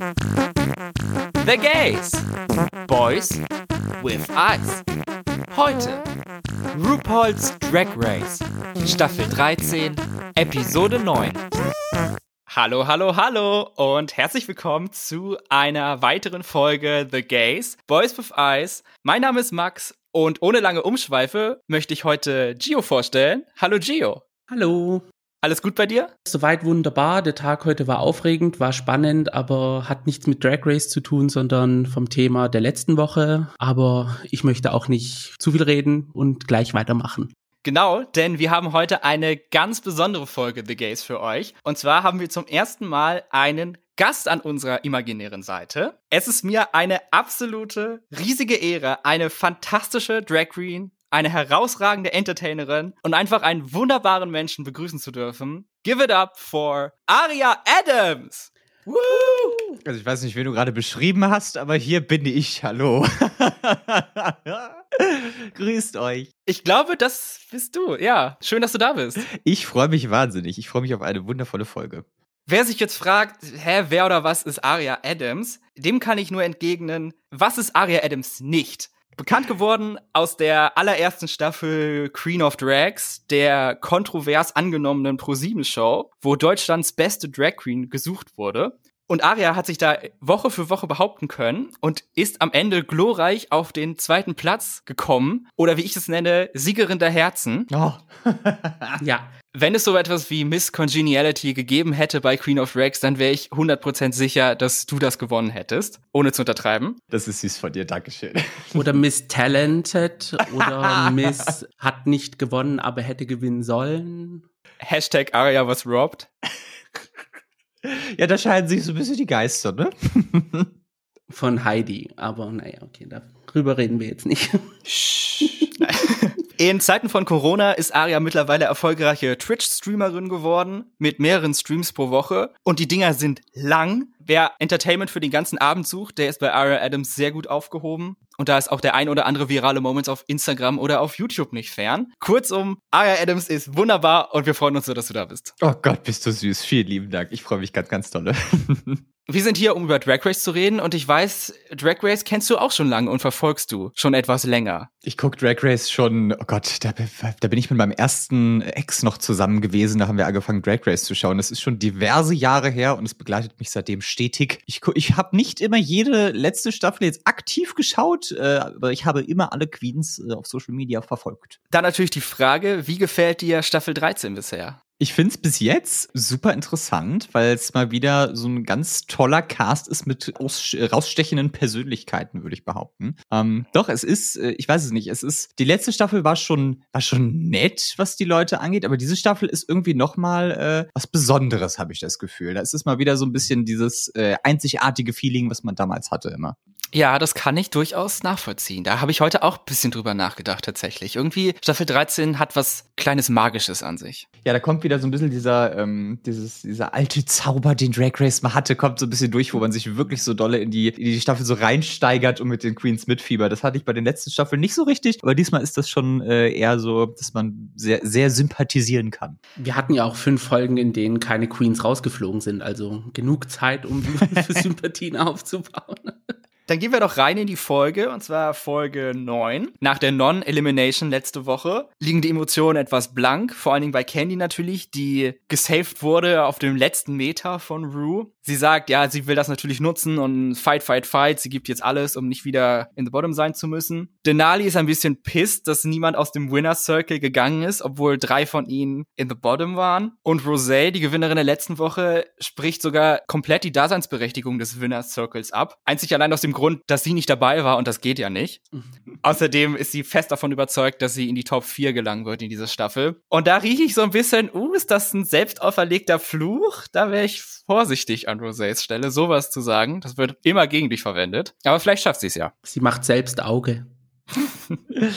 The Gays. Boys with Eyes. Heute RuPaul's Drag Race. Staffel 13, Episode 9. Hallo, hallo, hallo und herzlich willkommen zu einer weiteren Folge The Gays, Boys with Eyes. Mein Name ist Max und ohne lange Umschweife möchte ich heute Gio vorstellen. Hallo Gio. Hallo. Alles gut bei dir? Soweit wunderbar. Der Tag heute war aufregend, war spannend, aber hat nichts mit Drag Race zu tun, sondern vom Thema der letzten Woche. Aber ich möchte auch nicht zu viel reden und gleich weitermachen. Genau, denn wir haben heute eine ganz besondere Folge The Gays für euch. Und zwar haben wir zum ersten Mal einen Gast an unserer imaginären Seite. Es ist mir eine absolute, riesige Ehre, eine fantastische Drag Queen eine herausragende Entertainerin und einfach einen wunderbaren Menschen begrüßen zu dürfen. Give it up for Aria Adams! Woo! Also ich weiß nicht, wen du gerade beschrieben hast, aber hier bin ich. Hallo. Grüßt euch. Ich glaube, das bist du. Ja, schön, dass du da bist. Ich freue mich wahnsinnig. Ich freue mich auf eine wundervolle Folge. Wer sich jetzt fragt, hä, wer oder was ist Aria Adams? Dem kann ich nur entgegnen, was ist Aria Adams nicht? Bekannt geworden aus der allerersten Staffel Queen of Drags, der kontrovers angenommenen ProSieben-Show, wo Deutschlands beste Drag Queen gesucht wurde. Und Aria hat sich da Woche für Woche behaupten können und ist am Ende glorreich auf den zweiten Platz gekommen. Oder wie ich es nenne, Siegerin der Herzen. Oh. ja. Wenn es so etwas wie Miss Congeniality gegeben hätte bei Queen of Drags, dann wäre ich 100% sicher, dass du das gewonnen hättest. Ohne zu untertreiben. Das ist süß von dir, Dankeschön. Oder Miss Talented oder Miss hat nicht gewonnen, aber hätte gewinnen sollen. Hashtag Aria was robbed. Ja, da scheiden sich so ein bisschen die Geister, ne? Von Heidi. Aber naja, okay, darüber reden wir jetzt nicht. In Zeiten von Corona ist Aria mittlerweile erfolgreiche Twitch-Streamerin geworden mit mehreren Streams pro Woche. Und die Dinger sind lang. Wer Entertainment für den ganzen Abend sucht, der ist bei Aria Adams sehr gut aufgehoben. Und da ist auch der ein oder andere virale Moment auf Instagram oder auf YouTube nicht fern. Kurzum, Aria Adams ist wunderbar und wir freuen uns so, dass du da bist. Oh Gott, bist du süß. Vielen lieben Dank. Ich freue mich ganz, ganz dolle. Wir sind hier, um über Drag Race zu reden und ich weiß, Drag Race kennst du auch schon lange und verfolgst du schon etwas länger. Ich guck Drag Race schon, oh Gott, da, da, bin ich mit meinem ersten Ex noch zusammen gewesen, da haben wir angefangen Drag Race zu schauen. Das ist schon diverse Jahre her und es begleitet mich seitdem stetig. Ich, ich habe nicht immer jede letzte Staffel jetzt aktiv geschaut, äh, aber ich habe immer alle Queens äh, auf Social Media verfolgt. Dann natürlich die Frage, wie gefällt dir Staffel 13 bisher? Ich finde es bis jetzt super interessant, weil es mal wieder so ein ganz toller Cast ist mit rausstechenden Persönlichkeiten, würde ich behaupten. Ähm, doch, es ist, äh, ich weiß es nicht, es ist, die letzte Staffel war schon, war schon nett, was die Leute angeht, aber diese Staffel ist irgendwie noch mal äh, was Besonderes, habe ich das Gefühl. Da ist es mal wieder so ein bisschen dieses äh, einzigartige Feeling, was man damals hatte immer. Ja, das kann ich durchaus nachvollziehen. Da habe ich heute auch ein bisschen drüber nachgedacht tatsächlich. Irgendwie Staffel 13 hat was kleines Magisches an sich. Ja, da kommt wieder so ein bisschen dieser, ähm, dieses, dieser alte Zauber, den Drag Race mal hatte, kommt so ein bisschen durch, wo man sich wirklich so dolle in die, in die Staffel so reinsteigert und mit den Queens mitfiebert. Das hatte ich bei den letzten Staffeln nicht so richtig, aber diesmal ist das schon äh, eher so, dass man sehr, sehr sympathisieren kann. Wir hatten ja auch fünf Folgen, in denen keine Queens rausgeflogen sind, also genug Zeit, um für Sympathien aufzubauen. Dann gehen wir doch rein in die Folge, und zwar Folge 9. Nach der Non-Elimination letzte Woche liegen die Emotionen etwas blank, vor allen Dingen bei Candy natürlich, die gesaved wurde auf dem letzten Meter von Rue. Sie sagt, ja, sie will das natürlich nutzen und fight, fight, fight. Sie gibt jetzt alles, um nicht wieder in the bottom sein zu müssen. Denali ist ein bisschen pissed, dass niemand aus dem Winner's Circle gegangen ist, obwohl drei von ihnen in the bottom waren. Und Rosé, die Gewinnerin der letzten Woche, spricht sogar komplett die Daseinsberechtigung des Winner's Circles ab. Einzig allein aus dem Grund, dass sie nicht dabei war und das geht ja nicht. Außerdem ist sie fest davon überzeugt, dass sie in die Top 4 gelangen wird in dieser Staffel. Und da rieche ich so ein bisschen, uh, ist das ein selbst auferlegter Fluch? Da wäre ich vorsichtig an Rosés Stelle, sowas zu sagen. Das wird immer gegen dich verwendet. Aber vielleicht schafft sie es ja. Sie macht selbst Auge.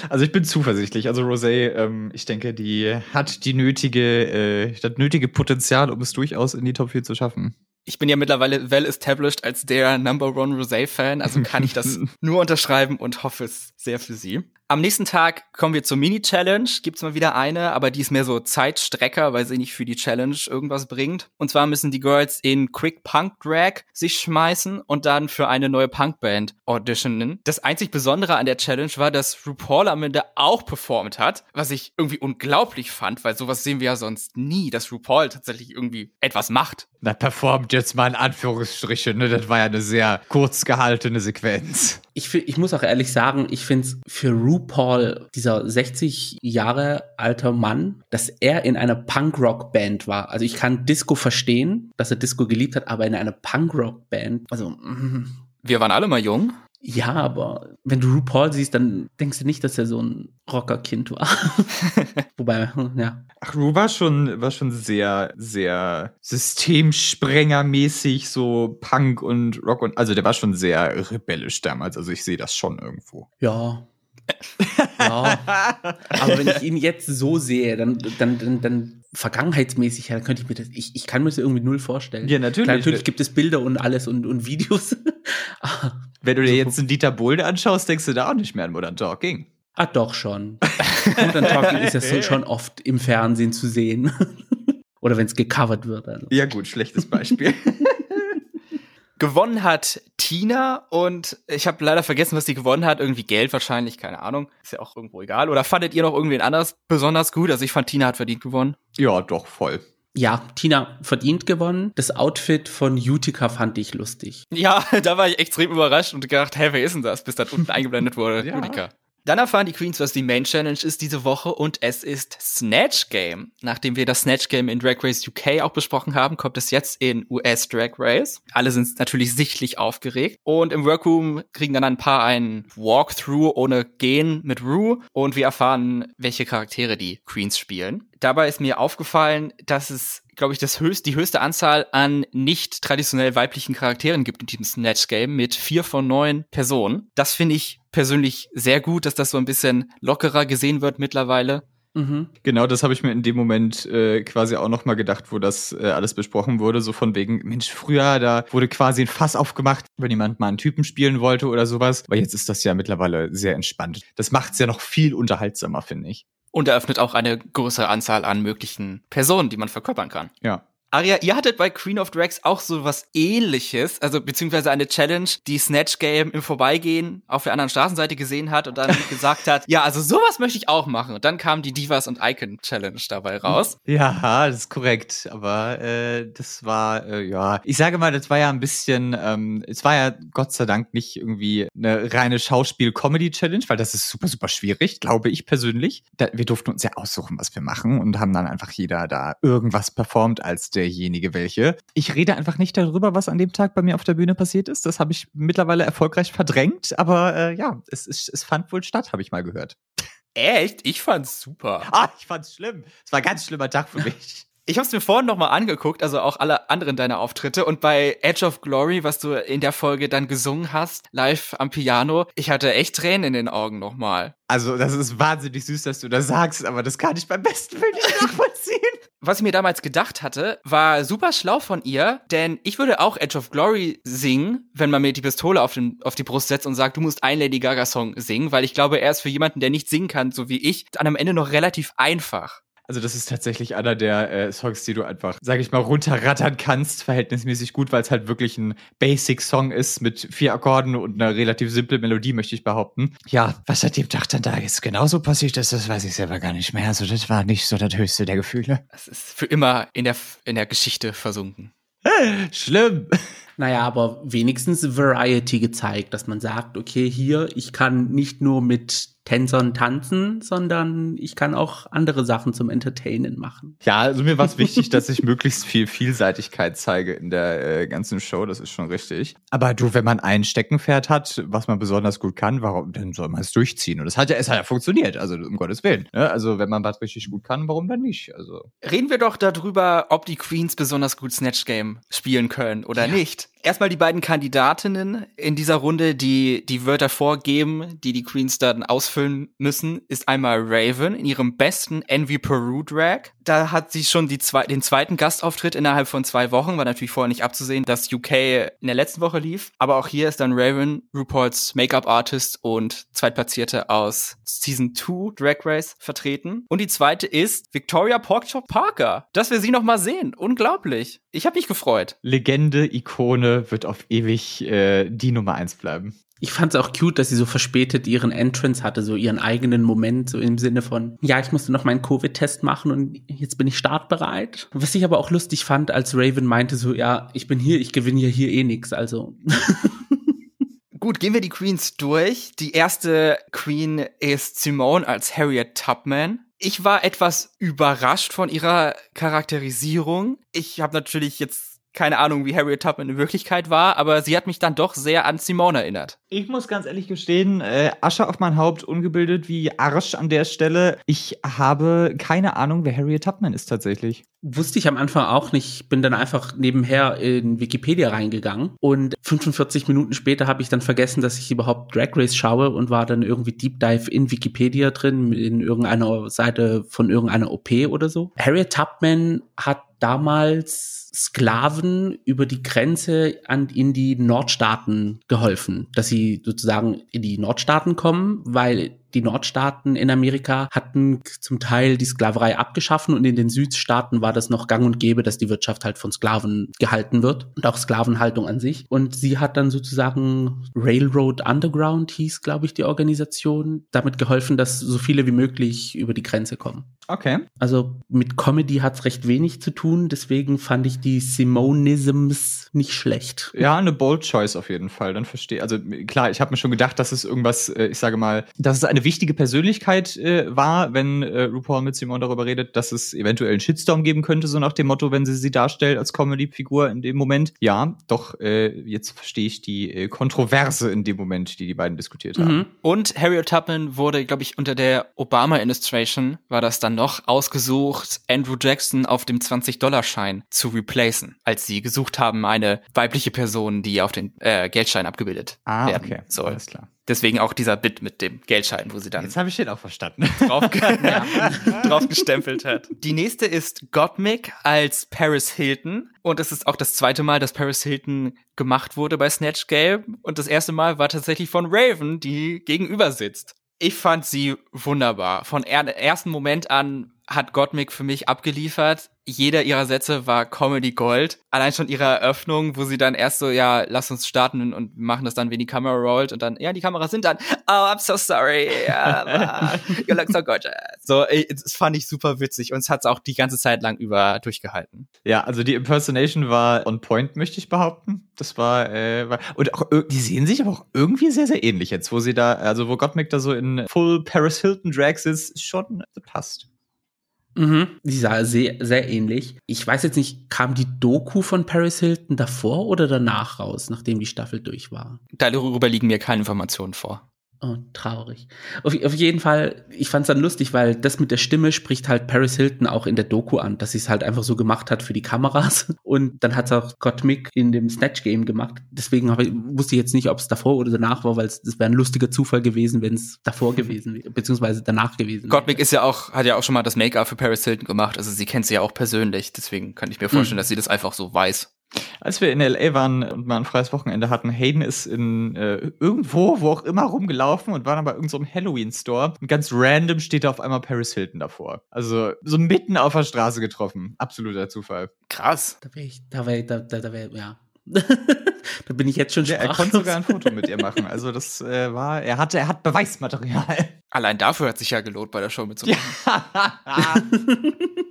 Also ich bin zuversichtlich. Also Rosé, ähm, ich denke, die hat die nötige, äh, das nötige Potenzial, um es durchaus in die Top 4 zu schaffen ich bin ja mittlerweile well established als der Number One Rosé-Fan, also kann ich das nur unterschreiben und hoffe es sehr für sie. Am nächsten Tag kommen wir zur Mini-Challenge. Gibt's mal wieder eine, aber die ist mehr so Zeitstrecker, weil sie nicht für die Challenge irgendwas bringt. Und zwar müssen die Girls in Quick Punk Drag sich schmeißen und dann für eine neue Punkband auditionen. Das einzig Besondere an der Challenge war, dass RuPaul am Ende auch performt hat, was ich irgendwie unglaublich fand, weil sowas sehen wir ja sonst nie, dass RuPaul tatsächlich irgendwie etwas macht. Na, performt jetzt mal in Anführungsstriche, ne? Das war ja eine sehr kurz gehaltene Sequenz. Ich, ich muss auch ehrlich sagen, ich finde es für RuPaul, dieser 60 Jahre alter Mann, dass er in einer Punk-Rock-Band war. Also ich kann Disco verstehen, dass er Disco geliebt hat, aber in einer Punk-Rock-Band, also mm, Wir waren alle mal jung. Ja, aber wenn du RuPaul siehst, dann denkst du nicht, dass er so ein Rockerkind war. Wobei, ja. Ach, Ru war schon, war schon sehr, sehr systemsprengermäßig, so Punk und Rock und, also der war schon sehr rebellisch damals. Also ich sehe das schon irgendwo. Ja. ja. Aber wenn ich ihn jetzt so sehe, dann, dann, dann, dann vergangenheitsmäßig, dann könnte ich mir das, ich, ich kann mir das irgendwie null vorstellen. Ja, natürlich. Klar, natürlich gibt es Bilder und alles und, und Videos. Wenn du dir jetzt einen Dieter Bohlen anschaust, denkst du da auch nicht mehr an Modern Talking. ah, doch schon. Modern Talking ist ja so schon oft im Fernsehen zu sehen. Oder wenn es gecovert wird. Also. Ja gut, schlechtes Beispiel. Gewonnen hat Tina und ich habe leider vergessen, was sie gewonnen hat. Irgendwie Geld wahrscheinlich, keine Ahnung. Ist ja auch irgendwo egal. Oder fandet ihr noch irgendwen anders besonders gut? Also ich fand Tina hat verdient gewonnen. ja, doch, voll. Ja, Tina verdient gewonnen. Das Outfit von Utica fand ich lustig. Ja, da war ich extrem überrascht und gedacht, hä, wer ist denn das? Bis dann unten eingeblendet wurde. Ja. Julika. Dann erfahren die Queens, was die Main Challenge ist diese Woche und es ist Snatch Game. Nachdem wir das Snatch Game in Drag Race UK auch besprochen haben, kommt es jetzt in US Drag Race. Alle sind natürlich sichtlich aufgeregt und im Workroom kriegen dann ein paar einen Walkthrough ohne Gehen mit Rue und wir erfahren, welche Charaktere die Queens spielen. Dabei ist mir aufgefallen, dass es glaube ich, das höchst, die höchste Anzahl an nicht traditionell weiblichen Charakteren gibt in diesem Snatch Game mit vier von neun Personen. Das finde ich persönlich sehr gut, dass das so ein bisschen lockerer gesehen wird mittlerweile. Mhm. Genau, das habe ich mir in dem Moment äh, quasi auch noch mal gedacht, wo das äh, alles besprochen wurde. So von wegen, Mensch, früher, da wurde quasi ein Fass aufgemacht, wenn jemand mal einen Typen spielen wollte oder sowas. Aber jetzt ist das ja mittlerweile sehr entspannt. Das macht's ja noch viel unterhaltsamer, finde ich. Und eröffnet auch eine größere Anzahl an möglichen Personen, die man verkörpern kann. Ja. Aria, ihr hattet bei Queen of Drags auch so was ähnliches, also beziehungsweise eine Challenge, die Snatch Game im Vorbeigehen auf der anderen Straßenseite gesehen hat und dann gesagt hat, ja, also sowas möchte ich auch machen. Und dann kam die Divas und Icon Challenge dabei raus. Ja, das ist korrekt. Aber äh, das war, äh, ja, ich sage mal, das war ja ein bisschen, ähm, es war ja Gott sei Dank nicht irgendwie eine reine Schauspiel-Comedy-Challenge, weil das ist super, super schwierig, glaube ich persönlich. Da, wir durften uns ja aussuchen, was wir machen und haben dann einfach jeder da irgendwas performt als derjenige welche. Ich rede einfach nicht darüber, was an dem Tag bei mir auf der Bühne passiert ist. Das habe ich mittlerweile erfolgreich verdrängt, aber äh, ja, es, es, es fand wohl statt, habe ich mal gehört. Echt? Ich fand's super. Ah, ich fand's schlimm. Es war ein ganz schlimmer Tag für mich. Ich habe es mir vorhin noch mal angeguckt, also auch alle anderen deiner Auftritte und bei Edge of Glory, was du in der Folge dann gesungen hast, live am Piano, ich hatte echt Tränen in den Augen noch mal. Also, das ist wahnsinnig süß, dass du das sagst, aber das kann ich beim besten Willen nicht nachvollziehen. Was ich mir damals gedacht hatte, war super schlau von ihr, denn ich würde auch Edge of Glory singen, wenn man mir die Pistole auf, den, auf die Brust setzt und sagt, du musst einen Lady Gaga Song singen, weil ich glaube, er ist für jemanden, der nicht singen kann, so wie ich, dann am Ende noch relativ einfach. Also, das ist tatsächlich einer der äh, Songs, die du einfach, sag ich mal, runterrattern kannst, verhältnismäßig gut, weil es halt wirklich ein Basic-Song ist mit vier Akkorden und einer relativ simple Melodie, möchte ich behaupten. Ja, was an dem Tag dann da jetzt genauso passiert ist, das weiß ich selber gar nicht mehr. Also, das war nicht so das höchste der Gefühle. Es ist für immer in der, in der Geschichte versunken. Schlimm. Naja, aber wenigstens Variety gezeigt, dass man sagt, okay, hier, ich kann nicht nur mit Tänzern tanzen, sondern ich kann auch andere Sachen zum Entertainen machen. Ja, also mir war es wichtig, dass ich möglichst viel Vielseitigkeit zeige in der äh, ganzen Show, das ist schon richtig. Aber du, wenn man ein Steckenpferd hat, was man besonders gut kann, warum dann soll man es durchziehen? Und das hat ja, es hat ja funktioniert, also um Gottes Willen. Ne? Also wenn man was richtig gut kann, warum dann nicht? Also Reden wir doch darüber, ob die Queens besonders gut Snatch Game spielen können oder Ja. nicht. Erstmal die beiden Kandidatinnen in dieser Runde, die die Wörter vorgeben, die die Queens dann ausfüllen müssen, ist einmal Raven in ihrem besten Envy Peru Drag. Da hat sie schon zwei, den zweiten Gastauftritt innerhalb von zwei Wochen. War natürlich vorher nicht abzusehen, dass UK in der letzten Woche lief. Aber auch hier ist dann Raven, RuPaul's Make-up-Artist und Zweitplatzierte aus Season 2 Drag Race vertreten. Und die zweite ist Victoria Porkchop Parker. Dass wir sie noch mal sehen. Unglaublich. Ich habe mich gefreut. Legende, Ikone, wird auf ewig äh, die Nummer eins bleiben. Ich fand es auch cute, dass sie so verspätet ihren Entrance hatte, so ihren eigenen Moment, so im Sinne von, ja, ich musste noch meinen Covid-Test machen und jetzt bin ich startbereit. Was ich aber auch lustig fand, als Raven meinte so, ja, ich bin hier, ich gewinne ja hier eh nix, also. Gut, gehen wir die Queens durch. Die erste Queen ist Simone als Harriet Tubman. Ich war etwas überrascht von ihrer Charakterisierung. Ich habe natürlich jetzt keine Ahnung, wie Harriet Tubman in Wirklichkeit war, aber sie hat mich dann doch sehr an Simone erinnert. Ich muss ganz ehrlich gestehen, äh, Asche auf mein Haupt, ungebildet wie Arsch an der Stelle. Ich habe keine Ahnung, wer Harriet Tubman ist tatsächlich. Wusste ich am Anfang auch nicht. Bin dann einfach nebenher in Wikipedia reingegangen und 45 Minuten später habe ich dann vergessen, dass ich überhaupt Drag Race schaue und war dann irgendwie Deep Dive in Wikipedia drin, in irgendeiner Seite von irgendeiner OP oder so. Harriet Tubman hat damals Sklaven über die Grenze an, in die Nordstaaten geholfen, dass sie sozusagen in die Nordstaaten kommen, weil die Nordstaaten in Amerika hatten zum Teil die Sklaverei abgeschaffen und in den Südstaaten war das noch gang und gäbe, dass die Wirtschaft halt von Sklaven gehalten wird und auch Sklavenhaltung an sich. Und sie hat dann sozusagen Railroad Underground hieß, glaube ich, die Organisation, damit geholfen, dass so viele wie möglich über die Grenze kommen. Okay. Also mit Comedy hat's recht wenig zu tun, deswegen fand ich die Simonisms nicht schlecht. Ja, eine bold choice auf jeden Fall. Dann verstehe. Also klar, ich habe mir schon gedacht, dass es irgendwas, äh, ich sage mal, dass es eine wichtige Persönlichkeit äh, war, wenn äh, RuPaul mit Simone darüber redet, dass es eventuell einen Shitstorm geben könnte, so nach dem Motto, wenn sie sie darstellt als Comedy-Figur in dem Moment. Ja, doch, äh, jetzt verstehe ich die äh, Kontroverse in dem Moment, die die beiden diskutiert haben. Mhm. Und Harriet Tubman wurde, glaube ich, unter der Obama-Administration war das dann noch ausgesucht, Andrew Jackson auf dem 20-Dollar-Schein zu replacen, als sie gesucht haben, eine weibliche Person, die auf den äh, Geldschein abgebildet ah, werden okay. soll. Alles klar. Deswegen auch dieser Bit mit dem Geldschein, wo sie dann Jetzt habe ich den auch verstanden. drauf, ja, drauf gestempelt hat. Die nächste ist Gottmik als Paris Hilton. Und es ist auch das zweite Mal, dass Paris Hilton gemacht wurde bei Snatch Game. Und das erste Mal war tatsächlich von Raven, die gegenüber sitzt. Ich fand sie wunderbar. Von er ersten Moment an hat Gottmik für mich abgeliefert jeder ihrer Sätze war Comedy Gold. Allein schon ihre Eröffnung, wo sie dann erst so, ja, lass uns starten und machen das dann, wenn die Kamera rollt und dann, ja, die Kameras sind dann, oh, I'm so sorry, you look so gorgeous. So, das fand ich super witzig und es hat auch die ganze Zeit lang über durchgehalten. Ja, also die Impersonation war on point, möchte ich behaupten. Das war, äh, war und auch, die sehen sich aber auch irgendwie sehr, sehr ähnlich jetzt, wo sie da, also wo Gottmik da so in Full Paris Hilton Drags ist, schon passt. Mhm. Die sah sehr, sehr ähnlich. Ich weiß jetzt nicht, kam die Doku von Paris Hilton davor oder danach raus, nachdem die Staffel durch war? Darüber liegen mir keine Informationen vor. Oh, traurig. Auf, auf jeden Fall, ich fand's dann lustig, weil das mit der Stimme spricht halt Paris Hilton auch in der Doku an, dass sie es halt einfach so gemacht hat für die Kameras. Und dann hat's auch Scott Mick in dem Snatch Game gemacht. Deswegen ich, wusste ich jetzt nicht, ob es davor oder danach war, weil es wäre ein lustiger Zufall gewesen, wenn es davor gewesen wäre, beziehungsweise danach gewesen Mick ist ja auch, hat ja auch schon mal das Make-up für Paris Hilton gemacht. Also sie kennt sie ja auch persönlich. Deswegen kann ich mir vorstellen, mhm. dass sie das einfach so weiß. Als wir in LA waren und mal ein freies Wochenende hatten, Hayden ist in äh, irgendwo, wo auch immer rumgelaufen und war dann bei irgendeinem so Halloween-Store und ganz random steht da auf einmal Paris Hilton davor. Also so mitten auf der Straße getroffen. Absoluter Zufall. Krass. Da wäre ich, da wäre, da, da, da wäre, ja. da bin ich jetzt schon ja, Er konnte sogar ein Foto mit ihr machen. Also das äh, war, er hatte, er hat Beweismaterial. Allein dafür hat sich ja gelohnt, bei der Show mitzumachen. Ja.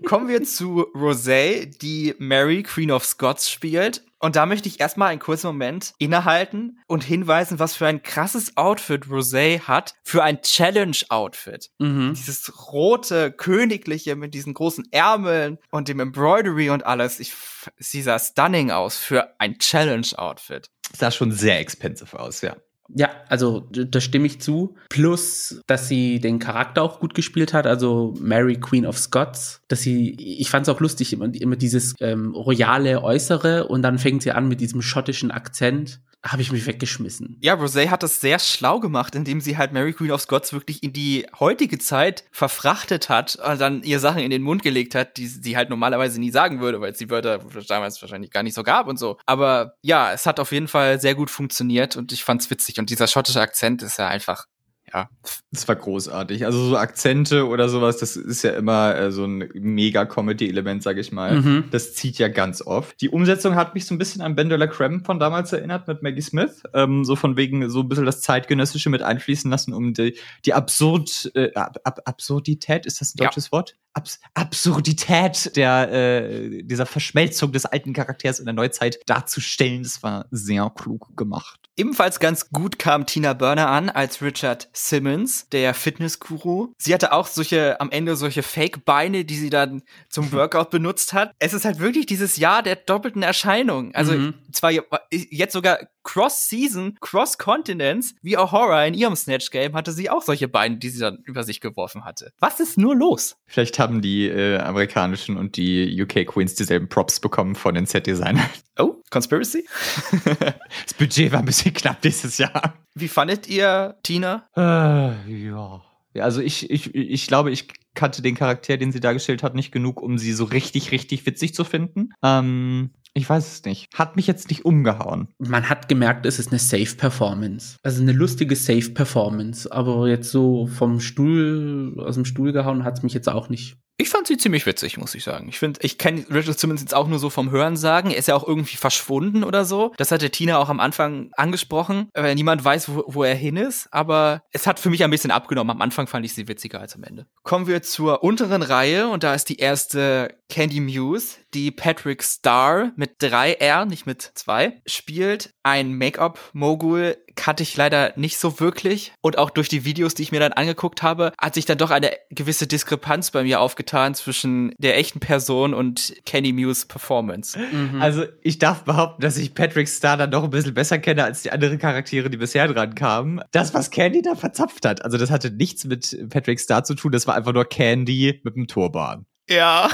Kommen wir zu Rosé, die Mary, Queen of Scots, spielt. Und da möchte ich erstmal einen kurzen Moment innehalten und hinweisen, was für ein krasses Outfit Rosé hat für ein Challenge-Outfit. Mhm. Dieses rote, königliche mit diesen großen Ärmeln und dem Embroidery und alles. Ich, sie sah stunning aus für ein Challenge-Outfit. Sah schon sehr expensive aus, ja. Ja, also da stimme ich zu. Plus, dass sie den Charakter auch gut gespielt hat, also Mary Queen of Scots. Dass sie, ich fand es auch lustig, immer, immer dieses ähm, royale Äußere und dann fängt sie an mit diesem schottischen Akzent habe ich mich weggeschmissen. Ja, Rosé hat das sehr schlau gemacht, indem sie halt Mary Queen of Scots wirklich in die heutige Zeit verfrachtet hat und dann ihr Sachen in den Mund gelegt hat, die sie halt normalerweise nie sagen würde, weil es die Wörter damals wahrscheinlich gar nicht so gab und so. Aber ja, es hat auf jeden Fall sehr gut funktioniert und ich fand's witzig. Und dieser schottische Akzent ist ja einfach ja. Das war großartig. Also so Akzente oder sowas, das ist ja immer äh, so ein mega Comedy-Element, sag ich mal. Mhm. Das zieht ja ganz oft. Die Umsetzung hat mich so ein bisschen an Ben de la Creme von damals erinnert mit Maggie Smith. Ähm, so von wegen so ein bisschen das Zeitgenössische mit einfließen lassen, um die, die Absurd, äh, Ab Absurdität, ist das ein deutsches ja. Wort? Abs Absurdität der äh, dieser Verschmelzung des alten Charakters in der Neuzeit darzustellen. Das war sehr klug gemacht. Ebenfalls ganz gut kam Tina Burner an als Richard Simmons, der Fitnessguru. Sie hatte auch solche am Ende solche Fake-Beine, die sie dann zum Workout benutzt hat. Es ist halt wirklich dieses Jahr der doppelten Erscheinung. Also mhm. zwar jetzt sogar Cross-Season, Cross-Continents, wie Ahura in ihrem Snatch-Game hatte sie auch solche Beine, die sie dann über sich geworfen hatte. Was ist nur los? Vielleicht haben die äh, amerikanischen und die UK Queens dieselben Props bekommen von den Set-Designern. Oh, Conspiracy? das Budget war ein bisschen knapp dieses Jahr. Wie fandet ihr Tina? Äh, ja. Also ich, ich, ich glaube, ich kannte den Charakter, den sie dargestellt hat, nicht genug, um sie so richtig, richtig witzig zu finden. Ähm, ich weiß es nicht. Hat mich jetzt nicht umgehauen. Man hat gemerkt, es ist eine Safe-Performance. Also eine lustige Safe-Performance. Aber jetzt so vom Stuhl, aus dem Stuhl gehauen hat es mich jetzt auch nicht. Ich fand sie ziemlich witzig, muss ich sagen. Ich finde, ich kenne Richard Simmons jetzt auch nur so vom Hören sagen. Er ist ja auch irgendwie verschwunden oder so. Das hatte Tina auch am Anfang angesprochen, weil niemand weiß, wo, wo er hin ist. Aber es hat für mich ein bisschen abgenommen. Am Anfang fand ich sie witziger als am Ende. Kommen wir zur unteren Reihe und da ist die erste Candy Muse, die Patrick Starr mit drei R, nicht mit zwei, spielt. Ein Make-up-Mogul kannte ich leider nicht so wirklich. Und auch durch die Videos, die ich mir dann angeguckt habe, hat sich dann doch eine gewisse Diskrepanz bei mir aufgetan zwischen der echten Person und Kenny Muse Performance. Mhm. Also ich darf behaupten, dass ich Patrick Star dann doch ein bisschen besser kenne als die anderen Charaktere, die bisher dran kamen. Das, was Candy da verzapft hat, also das hatte nichts mit Patrick Star zu tun, das war einfach nur Candy mit einem Turban. Ja.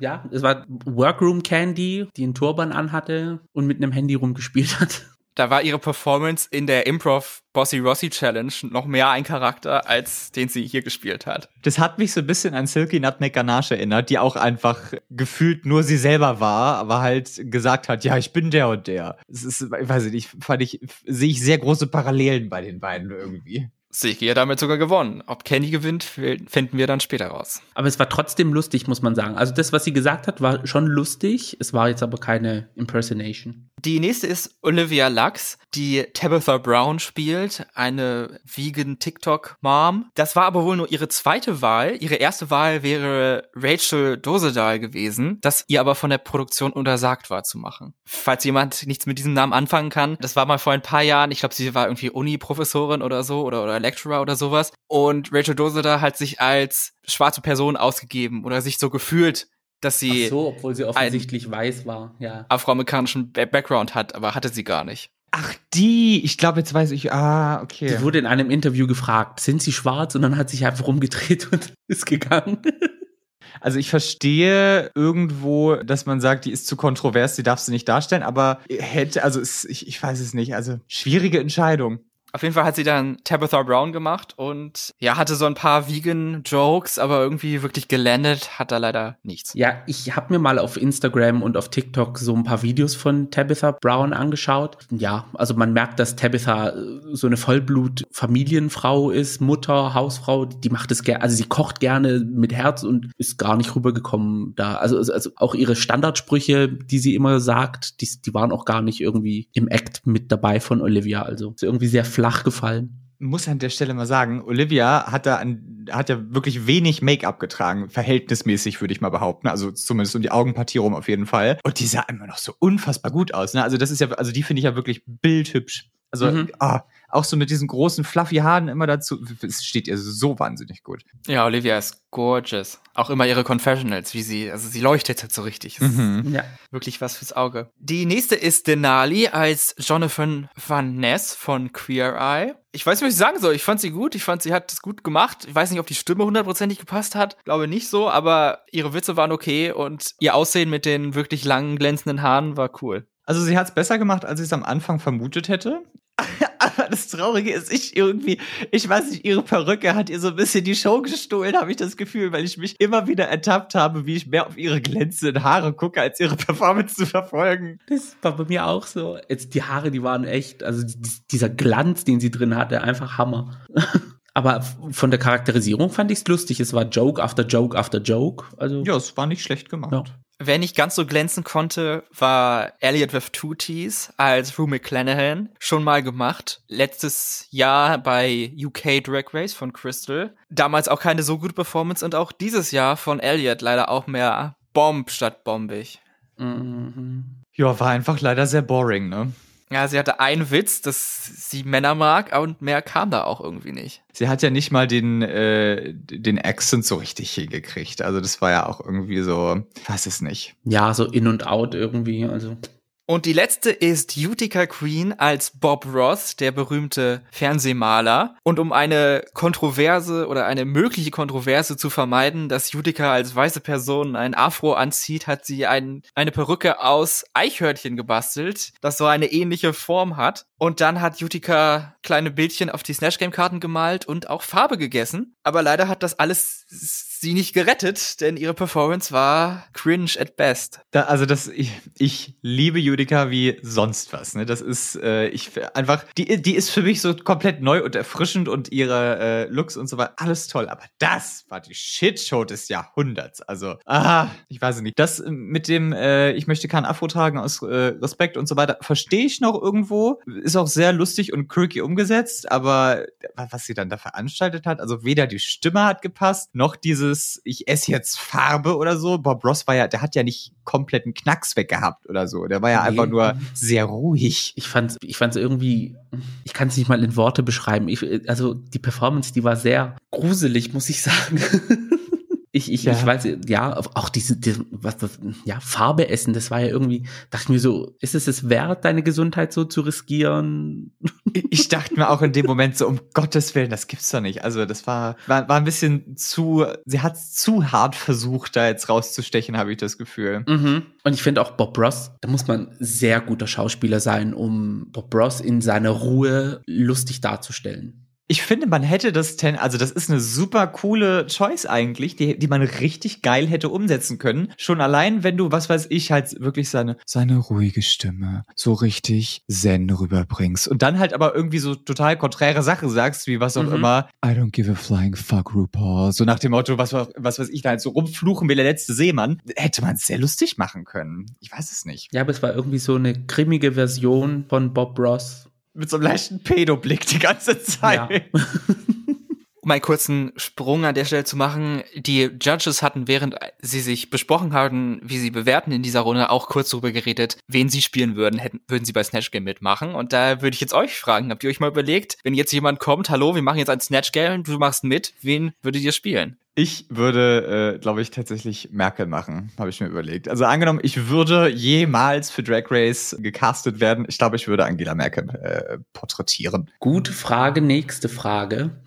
ja, es war Workroom Candy, die einen Turban anhatte und mit einem Handy rumgespielt hat. Da war ihre Performance in der Improv Bossy Rossi Challenge noch mehr ein Charakter, als den sie hier gespielt hat. Das hat mich so ein bisschen an Silky Nutmeg Ganache erinnert, die auch einfach gefühlt nur sie selber war, aber halt gesagt hat, ja, ich bin der und der. Es ist, ich weiß nicht, fand ich, sehe ich sehr große Parallelen bei den beiden irgendwie. Siki ja damit sogar gewonnen. Ob Kenny gewinnt, finden wir dann später raus. Aber es war trotzdem lustig, muss man sagen. Also das, was sie gesagt hat, war schon lustig. Es war jetzt aber keine Impersonation. Die nächste ist Olivia Lux, die Tabitha Brown spielt, eine vegan TikTok-Mom. Das war aber wohl nur ihre zweite Wahl. Ihre erste Wahl wäre Rachel Dosedal gewesen, das ihr aber von der Produktion untersagt war zu machen. Falls jemand nichts mit diesem Namen anfangen kann, das war mal vor ein paar Jahren, ich glaube, sie war irgendwie Uni-Professorin oder so oder, oder Lecturer oder sowas. Und Rachel Dosedal hat sich als schwarze Person ausgegeben oder sich so gefühlt, dass sie. Ach so, obwohl sie offensichtlich weiß war, ja. Afroamerikanischen Background hat, aber hatte sie gar nicht. Ach, die, ich glaube, jetzt weiß ich, ah, okay. Die wurde in einem Interview gefragt, sind sie schwarz? Und dann hat sich einfach rumgedreht und ist gegangen. Also ich verstehe irgendwo, dass man sagt, die ist zu kontrovers, die darfst du nicht darstellen, aber hätte, also es, ich, ich weiß es nicht, also schwierige Entscheidung. Auf jeden Fall hat sie dann Tabitha Brown gemacht und ja, hatte so ein paar Vegan-Jokes, aber irgendwie wirklich gelandet hat da leider nichts. Ja, ich habe mir mal auf Instagram und auf TikTok so ein paar Videos von Tabitha Brown angeschaut. Ja, also man merkt, dass Tabitha äh, so eine Vollblut-Familienfrau ist, Mutter, Hausfrau, die macht es gerne, also sie kocht gerne mit Herz und ist gar nicht rübergekommen da. Also, also, also auch ihre Standardsprüche, die sie immer sagt, die, die waren auch gar nicht irgendwie im Act mit dabei von Olivia. Also irgendwie sehr flach gefallen. Muss an der Stelle mal sagen, Olivia hat da an, hat ja wirklich wenig Make-up getragen, verhältnismäßig würde ich mal behaupten, also zumindest um die Augenpartie rum auf jeden Fall. Und die sah immer noch so unfassbar gut aus. Ne? Also das ist ja, also die finde ich ja wirklich bildhübsch. Also mhm. ah, auch so mit diesen großen fluffy Haaren immer dazu. Es steht ihr so wahnsinnig gut. Ja, Olivia ist gorgeous. Auch immer ihre Confessionals, wie sie, also sie leuchtet halt so richtig. Mhm. Ja. Wirklich was fürs Auge. Die nächste ist Denali als Jonathan Van Ness von Queer Eye. Ich weiß nicht, was ich sagen soll. Ich fand sie gut. Ich fand, sie hat es gut gemacht. Ich weiß nicht, ob die Stimme hundertprozentig gepasst hat. Glaube nicht so, aber ihre Witze waren okay und ihr Aussehen mit den wirklich langen, glänzenden Haaren war cool. Also sie hat es besser gemacht, als ich es am Anfang vermutet hätte. Das Traurige ist, ich irgendwie, ich weiß nicht, ihre Perücke hat ihr so ein bisschen die Show gestohlen, habe ich das Gefühl, weil ich mich immer wieder ertappt habe, wie ich mehr auf ihre glänzenden Haare gucke, als ihre Performance zu verfolgen. Das war bei mir auch so. Jetzt die Haare, die waren echt, also dieser Glanz, den sie drin hatte, einfach Hammer. Aber von der Charakterisierung fand ich es lustig. Es war Joke after Joke after Joke. Also ja, es war nicht schlecht gemacht. Ja. Wer nicht ganz so glänzen konnte, war Elliot with Two T's als Rue McClanahan. Schon mal gemacht. Letztes Jahr bei UK Drag Race von Crystal. Damals auch keine so gute Performance und auch dieses Jahr von Elliot leider auch mehr Bomb statt bombig. Mhm. Ja, war einfach leider sehr boring, ne? Ja, sie hatte einen Witz, dass sie Männer mag, und mehr kam da auch irgendwie nicht. Sie hat ja nicht mal den, äh, den Accent so richtig hingekriegt. Also das war ja auch irgendwie so, weiß es nicht. Ja, so in und out irgendwie, also. Und die letzte ist Utica Queen als Bob Ross, der berühmte Fernsehmaler. Und um eine Kontroverse oder eine mögliche Kontroverse zu vermeiden, dass Utica als weiße Person ein Afro anzieht, hat sie ein, eine Perücke aus Eichhörnchen gebastelt, das so eine ähnliche Form hat. Und dann hat Utica kleine Bildchen auf die Snatch Game Karten gemalt und auch Farbe gegessen. Aber leider hat das alles sie nicht gerettet, denn ihre Performance war cringe at best. Da, also das, ich, ich liebe Judica wie sonst was. Ne? Das ist, äh, ich einfach, die, die ist für mich so komplett neu und erfrischend und ihre äh, Looks und so weiter, alles toll. Aber das war die Shitshow des Jahrhunderts. Also, ah, ich weiß es nicht. Das mit dem, äh, ich möchte keinen Afro tragen aus äh, Respekt und so weiter, verstehe ich noch irgendwo. Ist auch sehr lustig und quirky umgesetzt, aber was sie dann da veranstaltet hat, also weder die Stimme hat gepasst, noch diese dieses, ich esse jetzt Farbe oder so. Bob Ross war ja, der hat ja nicht kompletten Knacks weggehabt oder so. Der war ja nee. einfach nur sehr ruhig. Ich fand, ich fand irgendwie, ich kann es nicht mal in Worte beschreiben. Ich, also die Performance, die war sehr gruselig, muss ich sagen. Ich, ich, ja. ich weiß, ja, auch diese, diese was, das, ja, Farbe essen, das war ja irgendwie, dachte ich mir so, ist es es wert, deine Gesundheit so zu riskieren? Ich dachte mir auch in dem Moment so, um Gottes Willen, das gibt's doch nicht. Also das war, war, war ein bisschen zu, sie hat zu hart versucht, da jetzt rauszustechen, habe ich das Gefühl. Mhm. Und ich finde auch Bob Ross, da muss man sehr guter Schauspieler sein, um Bob Ross in seiner Ruhe lustig darzustellen ich finde, man hätte das, ten, also das ist eine super coole Choice eigentlich, die, die man richtig geil hätte umsetzen können. Schon allein, wenn du, was weiß ich, halt wirklich seine, seine ruhige Stimme so richtig zen rüberbringst. Und dann halt aber irgendwie so total konträre Sachen sagst, wie was auch mhm. immer. I don't give a flying fuck, RuPaul. So nach dem Motto, was, was weiß ich, da halt so rumfluchen wie der letzte Seemann. Hätte man es sehr lustig machen können. Ich weiß es nicht. Ja, aber es war irgendwie so eine grimmige Version von Bob Ross mit so einem leichten Pedo-Blick die ganze Zeit. Ja. um einen kurzen Sprung an der Stelle zu machen, die Judges hatten, während sie sich besprochen haben, wie sie bewerten in dieser Runde, auch kurz darüber geredet, wen sie spielen würden, hätten, würden sie bei Snatch Game mitmachen. Und da würde ich jetzt euch fragen, habt ihr euch mal überlegt, wenn jetzt jemand kommt, hallo, wir machen jetzt ein Snatch Game, du machst mit, wen würdet ihr spielen? Ich würde, äh, glaube ich, tatsächlich Merkel machen, habe ich mir überlegt. Also angenommen, ich würde jemals für Drag Race gecastet werden, ich glaube, ich würde Angela Merkel äh, porträtieren. Gute Frage, nächste Frage.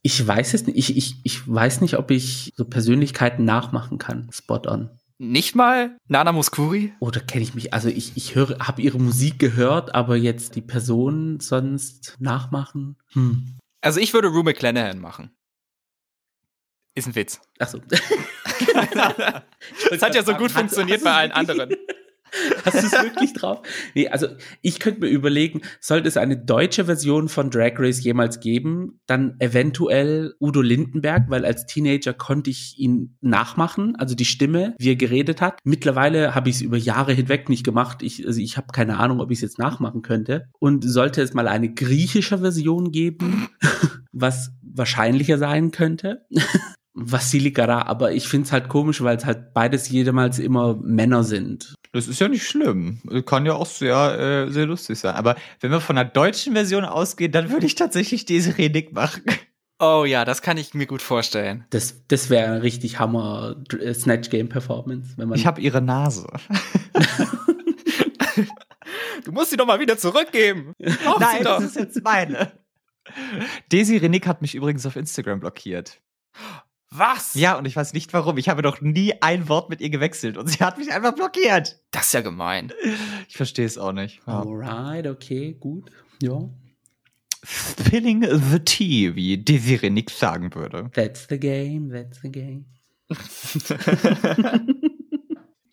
Ich weiß es nicht, ich, ich, ich weiß nicht, ob ich so Persönlichkeiten nachmachen kann. Spot on. Nicht mal Nana Muskuri? Oder kenne ich mich? Also ich, ich höre, habe ihre Musik gehört, aber jetzt die Person sonst nachmachen? Hm. Also ich würde Rue McClanahan machen. Ist ein Witz. Ach so. das hat ja so gut funktioniert bei allen anderen. Hast du es wirklich drauf? Nee, also ich könnte mir überlegen, sollte es eine deutsche Version von Drag Race jemals geben, dann eventuell Udo Lindenberg, weil als Teenager konnte ich ihn nachmachen, also die Stimme, wie er geredet hat. Mittlerweile habe ich es über Jahre hinweg nicht gemacht. Ich, also ich habe keine Ahnung, ob ich es jetzt nachmachen könnte. Und sollte es mal eine griechische Version geben, was wahrscheinlicher sein könnte, Vassili Gara, aber ich find's halt komisch, weil es halt beides jedemals immer Männer sind. Das ist ja nicht schlimm. Kann ja auch sehr, äh, sehr lustig sein. Aber wenn wir von der deutschen Version ausgehen, dann würde ich tatsächlich diese Nick machen. Oh ja, das kann ich mir gut vorstellen. Das, das wäre eine richtig Hammer äh, Snatch Game Performance, wenn man. Ich habe ihre Nase. du musst sie doch mal wieder zurückgeben. Nein, das ist jetzt meine. Daisy Renick hat mich übrigens auf Instagram blockiert. Was? Ja, und ich weiß nicht warum. Ich habe noch nie ein Wort mit ihr gewechselt und sie hat mich einfach blockiert. Das ist ja gemein. Ich verstehe es auch nicht. Ja. Alright, okay, gut. Ja. Spilling the tea, wie Desiree Nick sagen würde. That's the game, that's the game.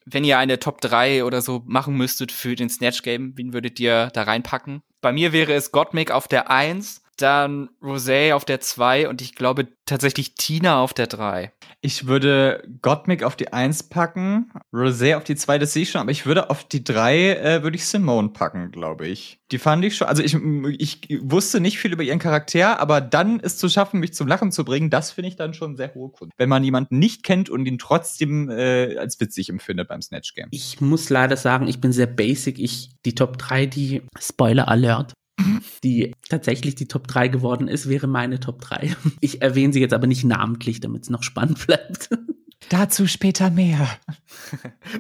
Wenn ihr eine Top 3 oder so machen müsstet für den Snatch Game, wen würdet ihr da reinpacken? Bei mir wäre es Gottmik auf der 1, dann Rosé auf der 2 und ich glaube tatsächlich Tina auf der 3. Ich würde Gottmik auf die 1 packen, Rosé auf die 2, das sehe ich schon, aber ich würde auf die 3, äh, würde ich Simone packen, glaube ich. Die fand ich schon, also ich, ich wusste nicht viel über ihren Charakter, aber dann es zu schaffen, mich zum Lachen zu bringen, das finde ich dann schon sehr hohe Kunst. Wenn man jemanden nicht kennt und ihn trotzdem äh, als witzig empfindet beim Snatch Game. Ich muss leider sagen, ich bin sehr basic. Ich, die Top 3, die Spoiler Alert, die tatsächlich die Top 3 geworden ist, wäre meine Top 3. Ich erwähne sie jetzt aber nicht namentlich, damit es noch spannend bleibt. Dazu später mehr.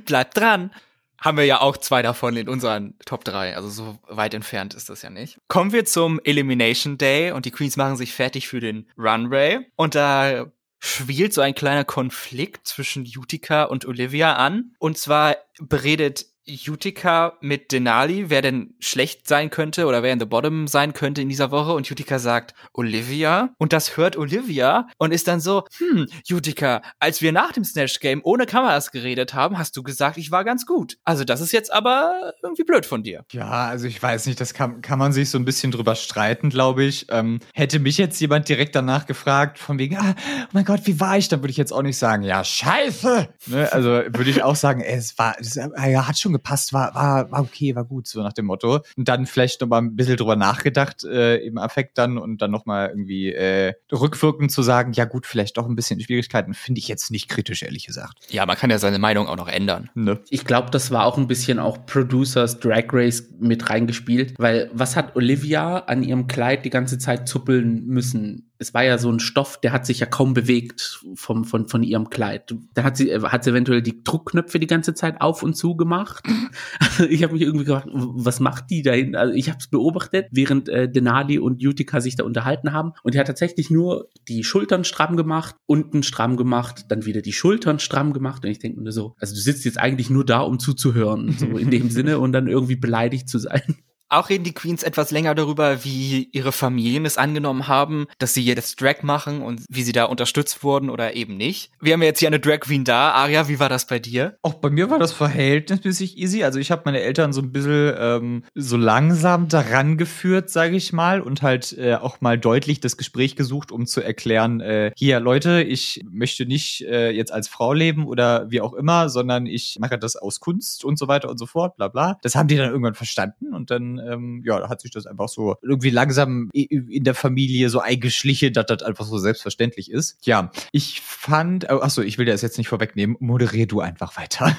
Bleibt dran. Haben wir ja auch zwei davon in unseren Top 3. Also so weit entfernt ist das ja nicht. Kommen wir zum Elimination Day und die Queens machen sich fertig für den Runway. Und da schwielt so ein kleiner Konflikt zwischen Utica und Olivia an. Und zwar beredet Utica mit Denali, wer denn schlecht sein könnte oder wer in the bottom sein könnte in dieser Woche und Utica sagt Olivia und das hört Olivia und ist dann so, hm, Utica, als wir nach dem Snatch Game ohne Kameras geredet haben, hast du gesagt, ich war ganz gut. Also das ist jetzt aber irgendwie blöd von dir. Ja, also ich weiß nicht, das kann, kann man sich so ein bisschen drüber streiten, glaube ich. Ähm, hätte mich jetzt jemand direkt danach gefragt, von wegen, ah, oh mein Gott, wie war ich? Dann würde ich jetzt auch nicht sagen, ja, scheiße. Ne? Also würde ich auch sagen, es war, es, ja, hat schon gepasst, war, war, war okay, war gut, so nach dem Motto. Und dann vielleicht noch mal ein bisschen drüber nachgedacht äh, im Affekt dann und dann noch mal irgendwie äh, rückwirkend zu sagen, ja gut, vielleicht doch ein bisschen Schwierigkeiten, finde ich jetzt nicht kritisch, ehrlich gesagt. Ja, man kann ja seine Meinung auch noch ändern. Ne? Ich glaube, das war auch ein bisschen auch Producers Drag Race mit reingespielt, weil was hat Olivia an ihrem Kleid die ganze Zeit zuppeln müssen? Es war ja so ein Stoff, der hat sich ja kaum bewegt vom, von, von ihrem Kleid. Da hat sie, hat sie eventuell die Druckknöpfe die ganze Zeit auf und zu gemacht. Also ich habe mich irgendwie gefragt, was macht die da hin? Also ich habe es beobachtet, während äh, Denali und Utica sich da unterhalten haben. Und die hat tatsächlich nur die Schultern stramm gemacht, unten stramm gemacht, dann wieder die Schultern stramm gemacht. Und ich denke mir so, also du sitzt jetzt eigentlich nur da, um zuzuhören, so in dem Sinne und dann irgendwie beleidigt zu sein. Auch reden die Queens etwas länger darüber, wie ihre Familien es angenommen haben, dass sie jetzt Drag machen und wie sie da unterstützt wurden oder eben nicht. Wir haben jetzt hier eine Drag Queen da. Aria, wie war das bei dir? Auch bei mir war das verhältnismäßig easy. Also ich habe meine Eltern so ein bisschen ähm, so langsam daran geführt, sage ich mal, und halt äh, auch mal deutlich das Gespräch gesucht, um zu erklären, äh, hier Leute, ich möchte nicht äh, jetzt als Frau leben oder wie auch immer, sondern ich mache das aus Kunst und so weiter und so fort, bla bla. Das haben die dann irgendwann verstanden und dann ähm, ja, hat sich das einfach so irgendwie langsam in der Familie so eingeschlichen, dass das einfach so selbstverständlich ist. Ja, ich fand, oh, achso, ich will dir das jetzt nicht vorwegnehmen, moderier du einfach weiter.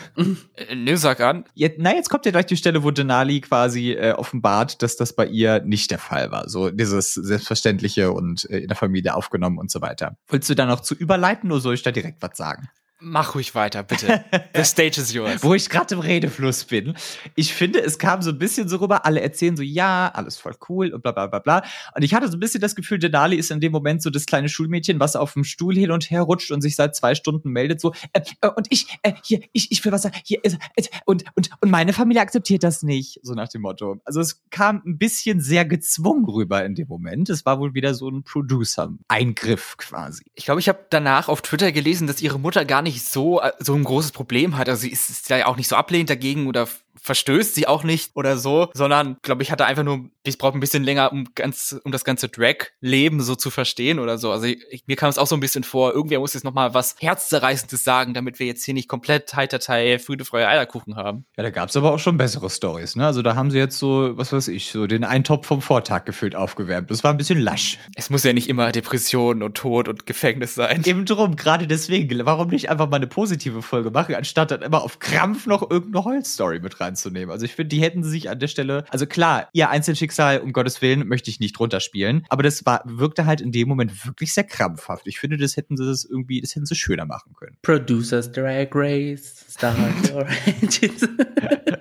Äh, nö, sag an. Jetzt, na, jetzt kommt ja gleich die Stelle, wo Denali quasi äh, offenbart, dass das bei ihr nicht der Fall war. So dieses Selbstverständliche und äh, in der Familie aufgenommen und so weiter. Willst du da noch zu überleiten oder soll ich da direkt was sagen? Mach ruhig weiter, bitte. The stage is yours. Wo ich gerade im Redefluss bin. Ich finde, es kam so ein bisschen so rüber, alle erzählen so, ja, alles voll cool und bla bla bla bla. Und ich hatte so ein bisschen das Gefühl, Denali ist in dem Moment so das kleine Schulmädchen, was auf dem Stuhl hin und her rutscht und sich seit zwei Stunden meldet, so, äh, äh, und ich, äh, hier, ich, ich will was sagen, hier, äh, und, und, und meine Familie akzeptiert das nicht, so nach dem Motto. Also es kam ein bisschen sehr gezwungen rüber in dem Moment. Es war wohl wieder so ein Producer-Eingriff quasi. Ich glaube, ich habe danach auf Twitter gelesen, dass ihre Mutter gar nicht nicht so, äh, so ein großes Problem hat. Also sie ist, ja auch nicht so ablehnend dagegen oder verstößt sie auch nicht oder so, sondern glaube ich hatte einfach nur, ich brauche ein bisschen länger, um ganz, um das ganze Drag-Leben so zu verstehen oder so. Also ich, mir kam es auch so ein bisschen vor, irgendwer muss jetzt noch mal was herzzerreißendes sagen, damit wir jetzt hier nicht komplett heitertei Friede, Freude, Eierkuchen haben. Ja, da gab's aber auch schon bessere Stories, ne? Also da haben sie jetzt so, was weiß ich, so den Eintopf vom Vortag gefüllt aufgewärmt. Das war ein bisschen lasch. Es muss ja nicht immer Depression und Tod und Gefängnis sein. Eben drum, gerade deswegen, warum nicht einfach mal eine positive Folge machen, anstatt dann immer auf Krampf noch irgendeine Holzstory mit reinzunehmen. Also ich finde, die hätten sich an der Stelle, also klar, ihr Einzelschicksal, um Gottes Willen, möchte ich nicht runterspielen, aber das war, wirkte halt in dem Moment wirklich sehr krampfhaft. Ich finde, das hätten sie das irgendwie, das hätten sie schöner machen können. Producers Drag Race, start your engines.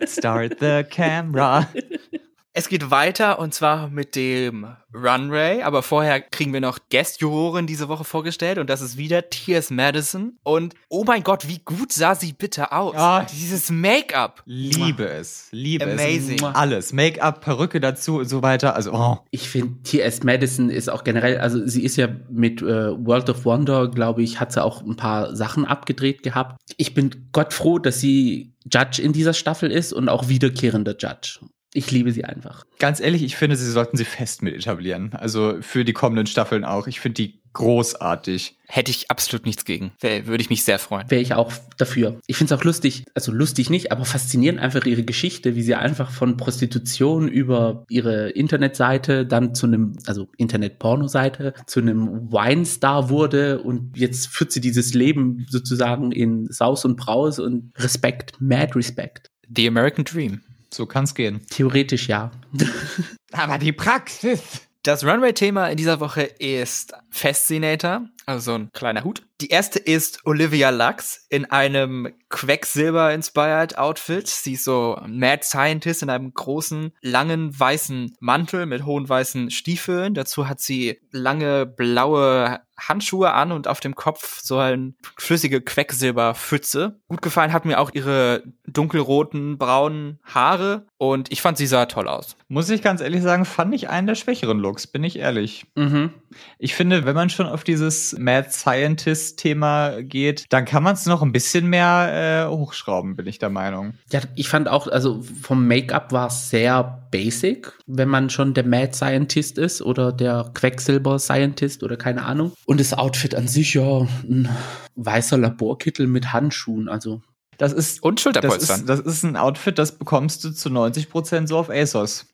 Start the camera. Es geht weiter und zwar mit dem Runway, aber vorher kriegen wir noch Guest-Jurorin diese Woche vorgestellt und das ist wieder T.S. Madison und oh mein Gott, wie gut sah sie bitte aus. Ja. Dieses Make-up. Liebe es, liebe Amazing. es. Alles. Make-up, Perücke dazu und so weiter. Also, oh. Ich finde, T.S. Madison ist auch generell, also sie ist ja mit äh, World of Wonder, glaube ich, hat sie auch ein paar Sachen abgedreht gehabt. Ich bin Gott froh, dass sie Judge in dieser Staffel ist und auch wiederkehrender Judge. Ich liebe sie einfach. Ganz ehrlich, ich finde, sie sollten sie fest mit etablieren. Also für die kommenden Staffeln auch. Ich finde die großartig. Hätte ich absolut nichts gegen. Würde ich mich sehr freuen. Wäre ich auch dafür. Ich finde es auch lustig, also lustig nicht, aber faszinierend einfach ihre Geschichte, wie sie einfach von Prostitution über ihre Internetseite dann zu einem, also Internet-Porno-Seite, zu einem Wine-Star wurde und jetzt führt sie dieses Leben sozusagen in Saus und Braus und Respekt, mad Respekt. The American Dream. So kann's gehen. Theoretisch ja. Aber die Praxis. Das Runway-Thema in dieser Woche ist Fascinator, also so ein kleiner Hut. Die erste ist Olivia Lux in einem Quecksilber-inspired Outfit. Sie ist so Mad Scientist in einem großen, langen, weißen Mantel mit hohen weißen Stiefeln. Dazu hat sie lange blaue Handschuhe an und auf dem Kopf so ein flüssige Quecksilberpfütze. Gut gefallen hat mir auch ihre dunkelroten, braunen Haare und ich fand sie sah toll aus. Muss ich ganz ehrlich sagen, fand ich einen der schwächeren Looks, bin ich ehrlich. Mhm. Ich finde, wenn man schon auf dieses Mad Scientist-Thema geht, dann kann man es noch ein bisschen mehr äh, hochschrauben, bin ich der Meinung. Ja, ich fand auch, also vom Make-up war es sehr basic, wenn man schon der Mad Scientist ist oder der Quecksilber Scientist oder keine Ahnung. Und das Outfit an sich, ja, ein weißer Laborkittel mit Handschuhen, also. Das ist, Und das Schulterpolstern. ist, das ist ein Outfit, das bekommst du zu 90% so auf ASOS.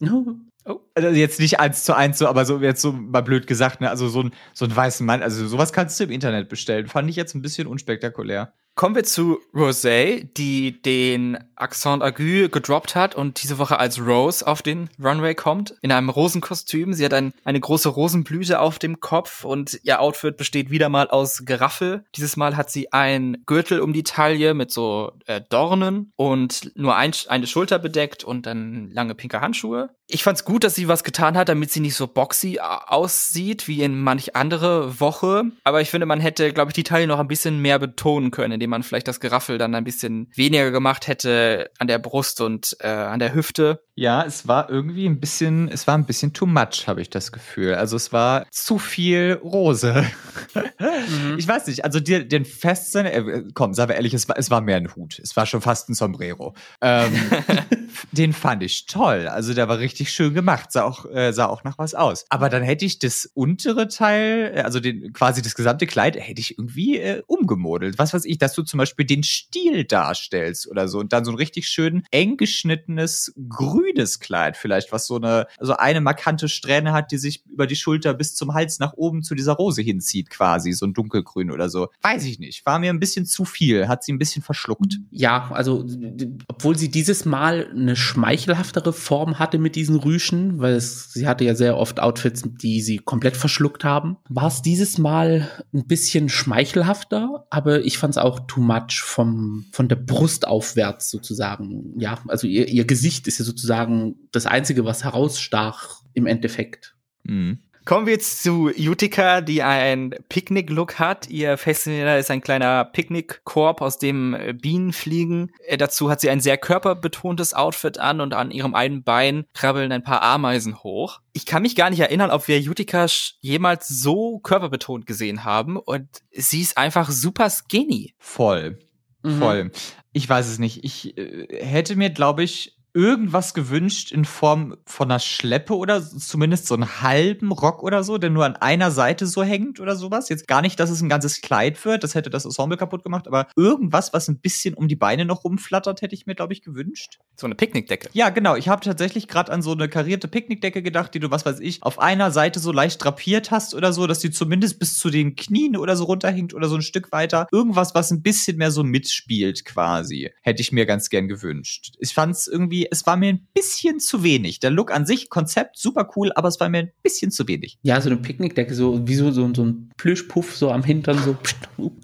Oh. Also jetzt nicht eins zu eins so, aber so jetzt so mal blöd gesagt, ne? Also so ein, so ein weißen Mann, also sowas kannst du im Internet bestellen. Fand ich jetzt ein bisschen unspektakulär. Kommen wir zu Rosé, die den Accent aigu gedroppt hat und diese Woche als Rose auf den Runway kommt, in einem Rosenkostüm. Sie hat ein, eine große Rosenblüte auf dem Kopf und ihr Outfit besteht wieder mal aus Geraffel. Dieses Mal hat sie ein Gürtel um die Taille mit so äh, Dornen und nur ein, eine Schulter bedeckt und dann lange pinke Handschuhe. Ich fand's gut, dass sie was getan hat, damit sie nicht so boxy a- aussieht wie in manch andere Woche. Aber ich finde, man hätte, glaube ich, die Taille noch ein bisschen mehr betonen können, indem man vielleicht das Geraffel dann ein bisschen weniger gemacht hätte an der Brust und äh, an der Hüfte. Ja, es war irgendwie ein bisschen, es war ein bisschen too much, habe ich das Gefühl. Also es war zu viel Rose. Ich weiß nicht, also dir, den Festsinn, äh, komm, sagen wir ehrlich, es war, es war mehr ein Hut. Es war schon fast ein Sombrero. Ähm, den fand ich toll. Also der war richtig schön gemacht, sah auch, äh, sah auch nach was aus. Aber dann hätte ich das untere Teil, also den, quasi das gesamte Kleid, hätte ich irgendwie äh, umgemodelt. Was weiß ich, dass du zum Beispiel den Stiel darstellst oder so und dann so ein richtig schön eng geschnittenes grünes Kleid vielleicht, was so eine, also eine markante Strähne hat, die sich über die Schulter bis zum Hals nach oben zu dieser Rose hinzieht quasi, so ein dunkelgrün oder so. Weiß ich nicht. War mir ein bisschen zu viel, hat sie ein bisschen verschluckt. Ja, also obwohl sie dieses Mal eine schmeichelhaftere Form hatte mit diesen Rüschen, weil es, sie hatte ja sehr oft Outfits, die sie komplett verschluckt haben, war es dieses Mal ein bisschen schmeichelhafter, aber ich fand es auch too much vom, von der Brust aufwärts sozusagen. Ja, also ihr, ihr Gesicht ist ja sozusagen das Einzige, was herausstach im Endeffekt. Mhm. Kommen wir jetzt zu Utica, die ein Picknick-Look hat. Ihr Festival ist ein kleiner Picknick-Korb, aus dem äh, Bienen fliegen. Äh, dazu hat sie ein sehr körperbetontes Outfit an und an ihrem einen Bein krabbeln ein paar Ameisen hoch. Ich kann mich gar nicht erinnern, ob wir Utica jemals so körperbetont gesehen haben und sie ist einfach super skinny. Voll. Mhm. Voll. Ich weiß es nicht. Ich äh, hätte mir, glaube ich, irgendwas gewünscht in Form von einer Schleppe oder zumindest so einen halben Rock oder so, der nur an einer Seite so hängt oder sowas. Jetzt gar nicht, dass es ein ganzes Kleid wird, das hätte das Ensemble kaputt gemacht, aber irgendwas, was ein bisschen um die Beine noch rumflattert, hätte ich mir, glaube ich, gewünscht. So eine Picknickdecke. Ja, genau. Ich habe tatsächlich gerade an so eine karierte Picknickdecke gedacht, die du, was weiß ich, auf einer Seite so leicht drapiert hast oder so, dass die zumindest bis zu den Knien oder so runterhängt oder so ein Stück weiter. Irgendwas, was ein bisschen mehr so mitspielt quasi. Hätte ich mir ganz gern gewünscht. Ich fand es irgendwie es war mir ein bisschen zu wenig. Der Look an sich, Konzept, super cool, aber es war mir ein bisschen zu wenig. Ja, so eine Picknickdecke, so wie so, so, so ein Plüschpuff so am Hintern, so,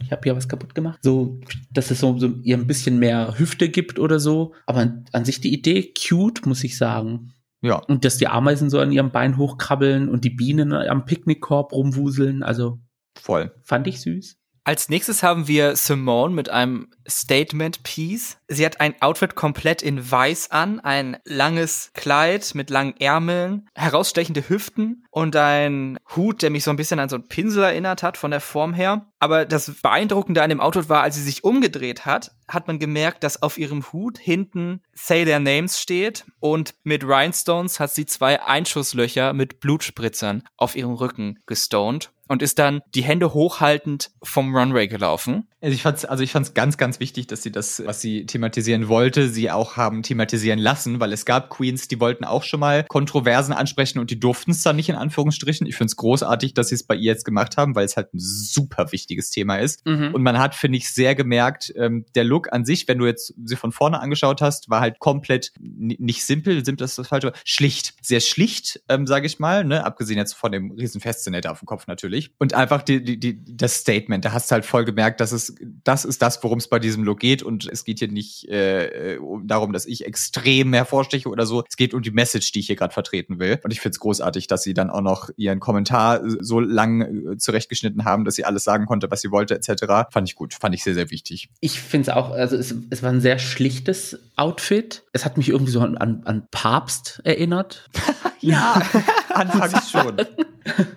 ich habe hier was kaputt gemacht. So, dass es so, so ihr ein bisschen mehr Hüfte gibt oder so. Aber an, an sich die Idee, cute, muss ich sagen. Ja. Und dass die Ameisen so an ihrem Bein hochkrabbeln und die Bienen am Picknickkorb rumwuseln, also. Voll. Fand ich süß. Als nächstes haben wir Simone mit einem Statement Piece. Sie hat ein Outfit komplett in weiß an, ein langes Kleid mit langen Ärmeln, herausstechende Hüften und ein Hut, der mich so ein bisschen an so einen Pinsel erinnert hat von der Form her. Aber das Beeindruckende an dem Outfit war, als sie sich umgedreht hat, hat man gemerkt, dass auf ihrem Hut hinten Say Their Names steht und mit Rhinestones hat sie zwei Einschusslöcher mit Blutspritzern auf ihrem Rücken gestoned und ist dann die Hände hochhaltend vom Runway gelaufen. Also ich fand's, also ich fand's ganz, ganz wichtig, dass sie das, was sie thematisieren wollte, sie auch haben thematisieren lassen, weil es gab Queens, die wollten auch schon mal Kontroversen ansprechen und die durften es dann nicht in Anführungsstrichen. Ich find's großartig, dass sie es bei ihr jetzt gemacht haben, weil es halt ein super wichtiges Thema ist. Mhm. Und man hat, finde ich, sehr gemerkt, ähm, der Look an sich, wenn du jetzt sie von vorne angeschaut hast, war halt komplett nicht simpel, simpel ist das falsche, schlicht. Sehr schlicht, ähm, sage ich mal, ne? Abgesehen jetzt von dem riesen Fascinator auf dem Kopf natürlich. Und einfach die, die, die, das Statement, da hast du halt voll gemerkt, dass es das ist das, worum es bei diesem Look geht. Und es geht hier nicht äh, darum, dass ich extrem hervorsteche oder so. Es geht um die Message, die ich hier gerade vertreten will. Und ich finde es großartig, dass sie dann auch noch ihren Kommentar so lang äh, zurechtgeschnitten haben, dass sie alles sagen konnte, was sie wollte, etc. Fand ich gut, fand ich sehr, sehr wichtig. Ich finde es auch, also es, es war ein sehr schlichtes Outfit. Es hat mich irgendwie so an, an Papst erinnert. ja, anfangs schon.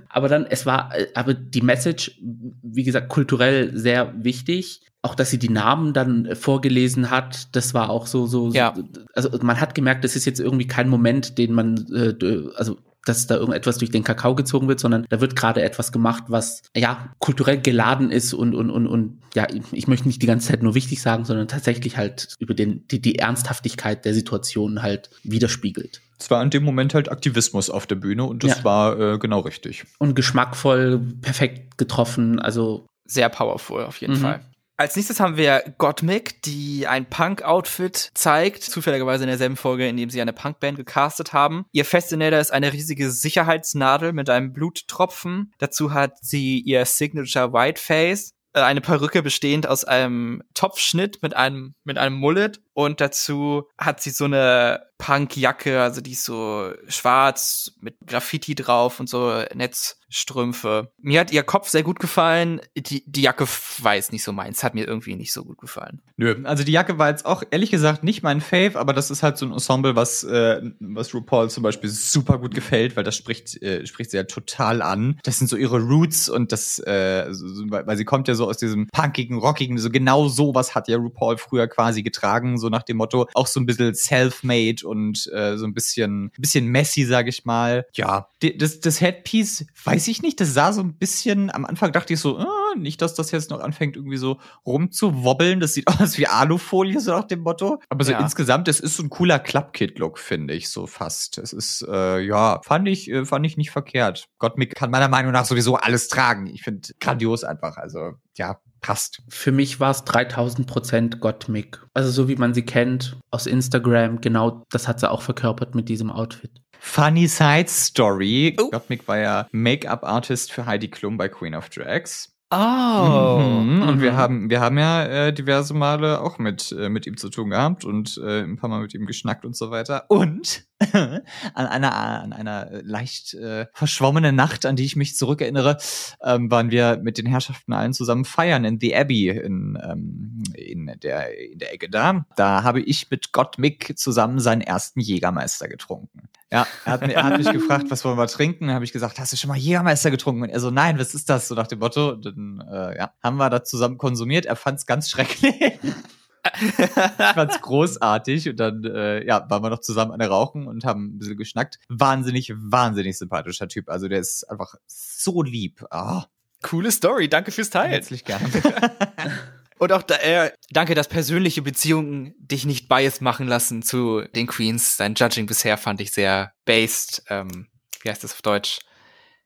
aber dann, es war, aber die Message, wie gesagt, kulturell sehr wichtig. Auch, dass sie die Namen dann vorgelesen hat, das war auch so, so, ja. also man hat gemerkt, das ist jetzt irgendwie kein Moment, den man, äh, also dass da irgendetwas durch den Kakao gezogen wird, sondern da wird gerade etwas gemacht, was ja kulturell geladen ist und und und und ja, ich möchte nicht die ganze Zeit nur wichtig sagen, sondern tatsächlich halt über den die, die Ernsthaftigkeit der Situation halt widerspiegelt. Es war in dem Moment halt Aktivismus auf der Bühne und das ja. war äh, genau richtig. Und geschmackvoll, perfekt getroffen, also sehr powerful auf jeden mhm. Fall. Als nächstes haben wir Gottmik, die ein Punk-Outfit zeigt, zufälligerweise in derselben Folge, in dem sie eine Punkband gecastet haben. Ihr Fascinator ist eine riesige Sicherheitsnadel mit einem Bluttropfen. Dazu hat sie ihr Signature Whiteface, äh, eine Perücke bestehend aus einem Topfschnitt mit einem mit einem Mullet und dazu hat sie so eine Punkjacke, also die ist so schwarz mit Graffiti drauf und so Netzstrümpfe. Mir hat ihr Kopf sehr gut gefallen. Die, die Jacke war jetzt nicht so meins, hat mir irgendwie nicht so gut gefallen. Nö, also die Jacke war jetzt auch ehrlich gesagt nicht mein Fave, aber das ist halt so ein Ensemble, was, äh, was RuPaul zum Beispiel super gut gefällt, weil das spricht, äh, spricht sie ja total an. Das sind so ihre Roots und das, äh, weil sie kommt ja so aus diesem punkigen, rockigen, so genau sowas hat ja RuPaul früher quasi getragen so nach dem Motto, auch so ein bisschen self-made und äh, so ein bisschen, bisschen messy, sag ich mal. Ja, das, das Headpiece, weiß ich nicht, das sah so ein bisschen, am Anfang dachte ich so, äh, nicht, dass das jetzt noch anfängt, irgendwie so rumzuwobbeln. Das sieht aus wie Alufolie, so nach dem Motto. Aber so ja. insgesamt, es ist so ein cooler Clubkit-Look, finde ich, so fast. Es ist, äh, ja, fand ich, äh, fand ich nicht verkehrt. Gottmik kann meiner Meinung nach sowieso alles tragen. Ich finde grandios einfach. Also, ja, passt. Für mich war es 3000 Prozent Gottmik. Also so wie man sie kennt aus Instagram, genau das hat sie auch verkörpert mit diesem Outfit. Funny Side Story. Oh. Gottmik war ja Make-up-Artist für Heidi Klum bei Queen of Drags. Oh. Mhm. Und wir mhm. haben, wir haben ja äh, diverse Male auch mit, äh, mit ihm zu tun gehabt und äh, ein paar Mal mit ihm geschnackt und so weiter. Und an einer, an einer leicht äh, verschwommenen Nacht, an die ich mich zurückerinnere, ähm, waren wir mit den Herrschaften allen zusammen feiern in The Abbey in, ähm, in, der, in der Ecke da. Da habe ich mit Gott Mick zusammen seinen ersten Jägermeister getrunken. Ja, er hat, er hat mich gefragt, was wollen wir trinken? Dann habe ich gesagt, hast du schon mal Jägermeister getrunken? Und er so, nein, was ist das? So nach dem Motto. Dann äh, ja, haben wir das zusammen konsumiert. Er fand es ganz schrecklich. ich fand's großartig und dann äh, ja, waren wir noch zusammen an der Rauchen und haben ein bisschen geschnackt. Wahnsinnig, wahnsinnig sympathischer Typ. Also der ist einfach so lieb. Oh. Coole Story, danke fürs Teilen. Herzlich gerne. Und auch da, äh, danke, dass persönliche Beziehungen dich nicht biased machen lassen zu den Queens. Dein Judging bisher fand ich sehr based. Ähm, wie heißt das auf Deutsch?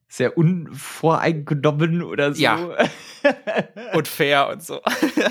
Sehr unvoreingenommen oder so. Ja. und fair und so.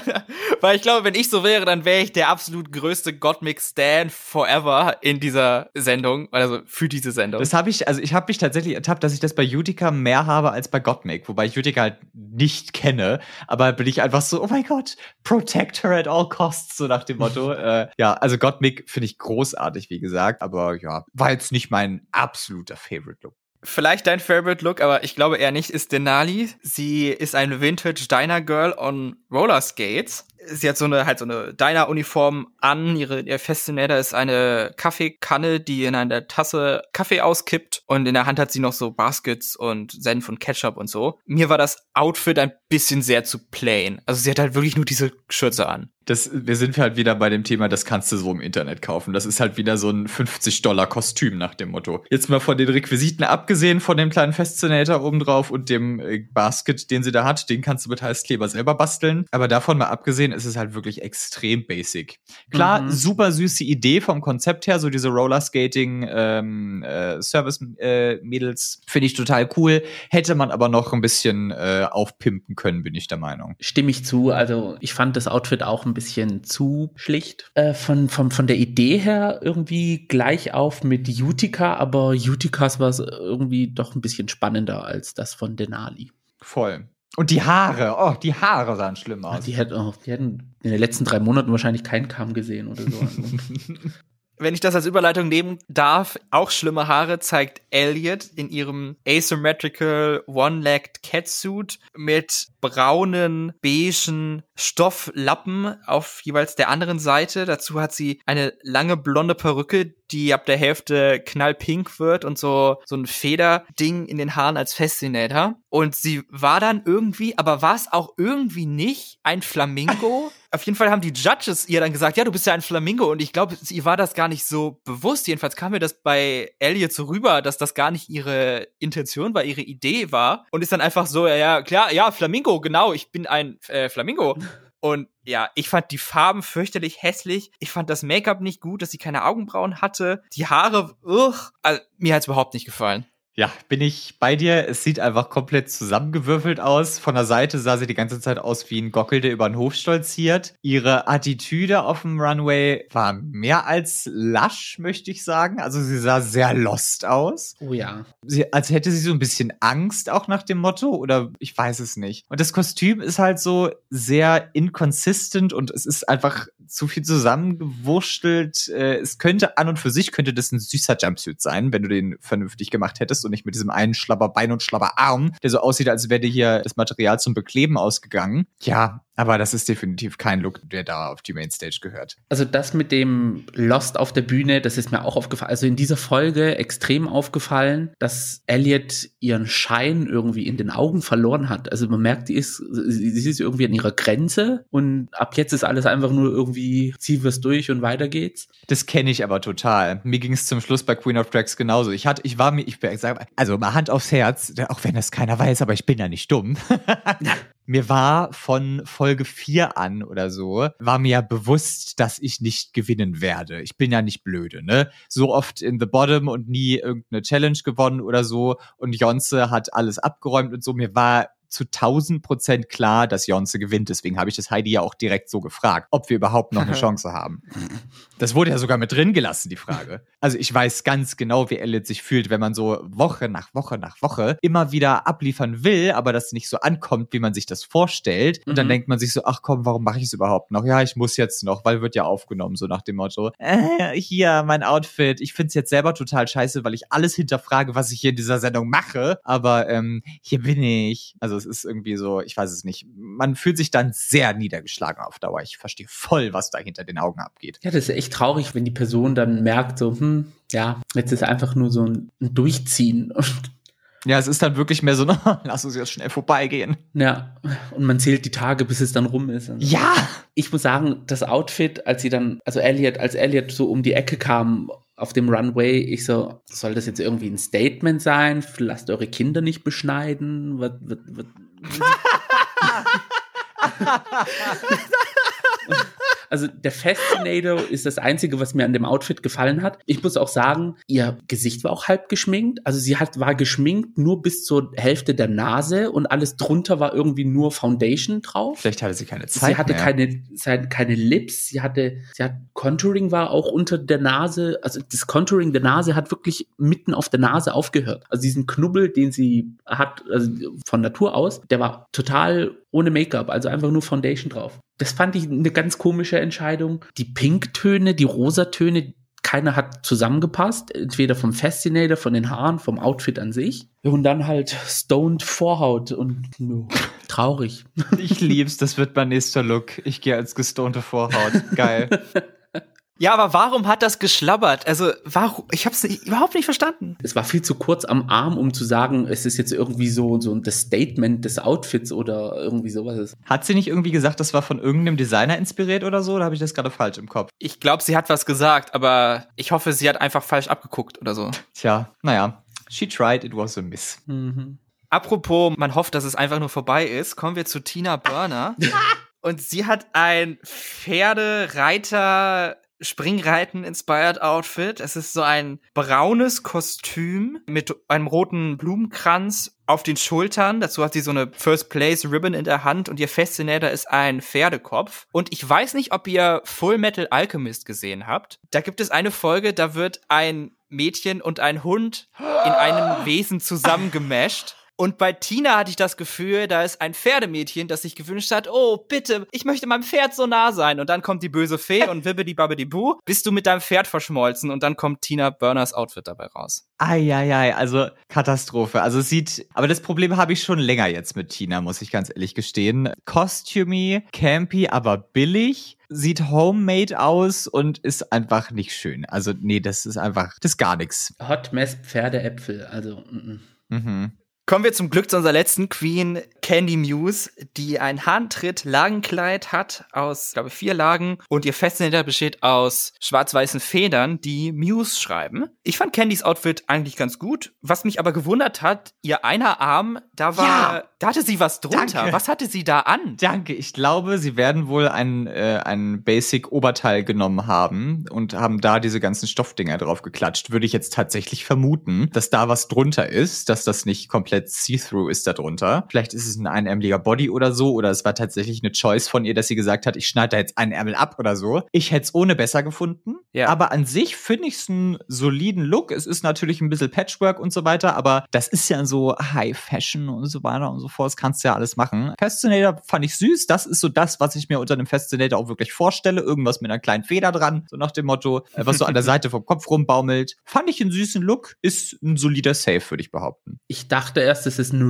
Weil ich glaube, wenn ich so wäre, dann wäre ich der absolut größte Gottmik Stan forever in dieser Sendung, also für diese Sendung. Das habe ich, also ich habe mich tatsächlich ertappt, dass ich das bei Utica mehr habe als bei Gottmik, wobei ich Utica halt nicht kenne, aber bin ich einfach so, oh mein Gott, protect her at all costs, so nach dem Motto. äh, ja, also Gottmik finde ich großartig, wie gesagt, aber ja, war jetzt nicht mein absoluter Favorite Look vielleicht dein Favorite Look, aber ich glaube eher nicht, ist Denali. Sie ist eine Vintage Diner Girl on Roller Skates. Sie hat so eine, halt so eine Diner-Uniform an. Ihre, ihr Fascinator ist eine Kaffeekanne, die in einer Tasse Kaffee auskippt. Und in der Hand hat sie noch so Baskets und Senf und Ketchup und so. Mir war das Outfit ein bisschen sehr zu plain. Also sie hat halt wirklich nur diese Schürze an das, wir sind halt wieder bei dem Thema, das kannst du so im Internet kaufen. Das ist halt wieder so ein 50-Dollar-Kostüm nach dem Motto. Jetzt mal von den Requisiten abgesehen, von dem kleinen Fascinator obendrauf und dem äh, Basket, den sie da hat, den kannst du mit Heißkleber selber basteln. Aber davon mal abgesehen, ist es halt wirklich extrem basic. Klar, mhm. super süße Idee vom Konzept her, so diese Rollerskating ähm, äh, Service-Mädels, äh, finde ich total cool. Hätte man aber noch ein bisschen äh, aufpimpen können, bin ich der Meinung. Stimme ich zu. Also ich fand das Outfit auch ein bisschen zu schlicht. Äh, von, von, von der Idee her irgendwie gleich auf mit Utica, aber Uticas war irgendwie doch ein bisschen spannender als das von Denali. Voll. Und die Haare, oh, die Haare sahen schlimm aus. Ja, die, hätten, oh, die hätten in den letzten drei Monaten wahrscheinlich keinen Kamm gesehen oder so. wenn ich das als Überleitung nehmen darf, auch schlimme Haare zeigt Elliot in ihrem asymmetrical one-legged catsuit mit braunen, beigen Stofflappen auf jeweils der anderen Seite. Dazu hat sie eine lange blonde Perücke, die ab der Hälfte knallpink wird und so, so ein Federding in den Haaren als Fascinator. Und sie war dann irgendwie, aber war es auch irgendwie nicht ein Flamingo? Auf jeden Fall haben die Judges ihr dann gesagt, ja, du bist ja ein Flamingo. Und ich glaube, ihr war das gar nicht so bewusst. Jedenfalls kam mir das bei Elliot so rüber, dass das gar nicht ihre Intention war, ihre Idee war. Und ist dann einfach so, ja, ja, klar, ja, Flamingo, genau, ich bin ein äh, Flamingo. Und ja, ich fand die Farben fürchterlich hässlich. Ich fand das Make-up nicht gut, dass sie keine Augenbrauen hatte. Die Haare, ugh, also, mir hat's überhaupt nicht gefallen. Ja, bin ich bei dir. Es sieht einfach komplett zusammengewürfelt aus. Von der Seite sah sie die ganze Zeit aus wie ein Gockel, der über den Hof stolziert. Ihre Attitüde auf dem Runway war mehr als lasch, möchte ich sagen. Also sie sah sehr lost aus. Oh ja. Sie, als hätte sie so ein bisschen Angst auch nach dem Motto oder ich weiß es nicht. Und das Kostüm ist halt so sehr inconsistent und es ist einfach zu viel zusammengewurschtelt. Äh, es könnte an und für sich könnte das ein süßer Jumpsuit sein, wenn du den vernünftig gemacht hättest und nicht mit diesem einen Schlabberbein und Schlabberarm, der so aussieht, als wäre hier das Material zum Bekleben ausgegangen. Ja, aber das ist definitiv kein Look, der da auf die Mainstage gehört. Also das mit dem Lost auf der Bühne, das ist mir auch aufgefallen. Also in dieser Folge extrem aufgefallen, dass Elliot ihren Schein irgendwie in den Augen verloren hat. Also man merkt, die ist, sie ist irgendwie an ihrer Grenze und ab jetzt ist alles einfach nur irgendwie, zieh was durch und weiter geht's. Das kenne ich aber total. Mir ging es zum Schluss bei Queen of Drags genauso. Ich hatte, ich war mir, ich sag, also mal Hand aufs Herz, auch wenn das keiner weiß, aber ich bin ja nicht dumm. mir war von Folge 4 an oder so, war mir ja bewusst, dass ich nicht gewinnen werde. Ich bin ja nicht blöde, ne? So oft in the bottom und nie irgendeine Challenge gewonnen oder so. Und Jonze hat alles abgeräumt und so. Mir war zu 1000 Prozent klar, dass Jonze gewinnt. Deswegen habe ich das Heidi ja auch direkt so gefragt, ob wir überhaupt noch eine Chance haben. Das wurde ja sogar mit drin gelassen, die Frage. Also ich weiß ganz genau, wie Elliot sich fühlt, wenn man so Woche nach Woche nach Woche immer wieder abliefern will, aber das nicht so ankommt, wie man sich das vorstellt. Und dann mhm. denkt man sich so, ach komm, warum mache ich es überhaupt noch? Ja, ich muss jetzt noch, weil wird ja aufgenommen, so nach dem Motto, äh, hier, mein Outfit. Ich finde es jetzt selber total scheiße, weil ich alles hinterfrage, was ich hier in dieser Sendung mache. Aber ähm, hier bin ich. Also es ist irgendwie so, ich weiß es nicht. Man fühlt sich dann sehr niedergeschlagen auf Dauer. Ich verstehe voll, was da hinter den Augen abgeht. Ja, das ist echt traurig, wenn die Person dann merkt, so, hm, ja, jetzt ist einfach nur so ein, Durchziehen. Ja, es ist dann wirklich mehr so, lass uns jetzt schnell vorbeigehen. Ja, und man zählt die Tage, bis es dann rum ist. Ja! Ich muss sagen, das Outfit, als sie dann, also Elliot, als Elliot so um die Ecke kam auf dem Runway, ich so, soll das jetzt irgendwie ein Statement sein? Lasst eure Kinder nicht beschneiden. Was, was, was? Also der Fascinator ist das Einzige, was mir an dem Outfit gefallen hat. Ich muss auch sagen, ihr Gesicht war auch halb geschminkt. Also sie hat, war geschminkt nur bis zur Hälfte der Nase und alles drunter war irgendwie nur Foundation drauf. Vielleicht hatte sie keine Zeit Sie hatte mehr. keine, sie hatte keine Lips, sie hatte, sie hat, Contouring war auch unter der Nase, also das Contouring der Nase hat wirklich mitten auf der Nase aufgehört. Also diesen Knubbel, den sie hat, also von Natur aus, der war total ohne Make-up, also einfach nur Foundation drauf. Das fand ich eine ganz komische Entscheidung. Die Pinktöne, die Rosatöne, keiner hat zusammengepasst, entweder vom Fascinator, von den Haaren, vom Outfit an sich. Und dann halt stoned Vorhaut und no, traurig. Ich lieb's, das wird mein nächster Look. Ich gehe als gestonte Vorhaut. Geil. Ja, aber warum hat das geschlabbert? Also, warum? Ich hab's nicht, überhaupt nicht verstanden. Es war viel zu kurz am Arm, um zu sagen, es ist jetzt irgendwie so, so das Statement des Outfits oder irgendwie sowas. Hat sie nicht irgendwie gesagt, das war von irgendeinem Designer inspiriert oder so? Oder habe ich das gerade falsch im Kopf? Ich glaube, sie hat was gesagt, aber ich hoffe, sie hat einfach falsch abgeguckt oder so. Tja, naja. She tried, it was a miss. Mhm. Apropos, man hofft, dass es einfach nur vorbei ist, kommen wir zu Tina Burner. Und sie hat ein Pferdereiter Springreiten inspired Outfit. Es ist so ein braunes Kostüm mit einem roten Blumenkranz auf den Schultern. Dazu hat sie so eine First Place Ribbon in der Hand und ihr Fascinator ist ein Pferdekopf. Und ich weiß nicht, ob ihr Full Metal Alchemist gesehen habt. Da gibt es eine Folge, da wird ein Mädchen und ein Hund in einem Wesen zusammengemasht. Und bei Tina hatte ich das Gefühl, da ist ein Pferdemädchen, das sich gewünscht hat, oh, bitte, ich möchte meinem Pferd so nah sein. Und dann kommt die böse Fee und wibbidi babbidi bu, bist du mit deinem Pferd verschmolzen und dann kommt Tina Burners Outfit dabei raus. Eieiei, also Katastrophe. Also es sieht, aber das Problem habe ich schon länger jetzt mit Tina, muss ich ganz ehrlich gestehen. Costumey, campy, aber billig. Sieht homemade aus und ist einfach nicht schön. Also, nee, das ist einfach, das ist gar nichts. Hot Mess Pferdeäpfel, also. Mm -mm. Mhm. Kommen wir zum Glück zu unserer letzten Queen, Candy Muse, die ein Handtritt-Lagenkleid hat aus, glaube ich, vier Lagen und ihr Fascinator besteht aus schwarz-weißen Federn, die Muse schreiben. Ich fand Candys Outfit eigentlich ganz gut. Was mich aber gewundert hat, ihr einer Arm, da war, Ja. da hatte sie was drunter. Danke. Was hatte sie da an? Danke. Ich glaube, sie werden wohl ein, äh, ein Basic-Oberteil genommen haben und haben da diese ganzen Stoffdinger drauf geklatscht. Würde ich jetzt tatsächlich vermuten, dass da was drunter ist, dass das nicht komplett see-through ist da drunter. Vielleicht ist es ein einärmeliger Body oder so, oder es war tatsächlich eine Choice von ihr, dass sie gesagt hat, ich schneide da jetzt einen Ärmel ab oder so. Ich hätte es ohne besser gefunden. Ja. Aber an sich finde ich es einen soliden Look. Es ist natürlich ein bisschen Patchwork und so weiter, aber das ist ja so High Fashion und so weiter und so fort. Das kannst du ja alles machen. Fascinator fand ich süß. Das ist so das, was ich mir unter einem Fascinator auch wirklich vorstelle. Irgendwas mit einer kleinen Feder dran, so nach dem Motto, äh, was so an der Seite vom Kopf rumbaumelt. Fand ich einen süßen Look. Ist ein solider Safe, würde ich behaupten. Ich dachte erst, es ist ein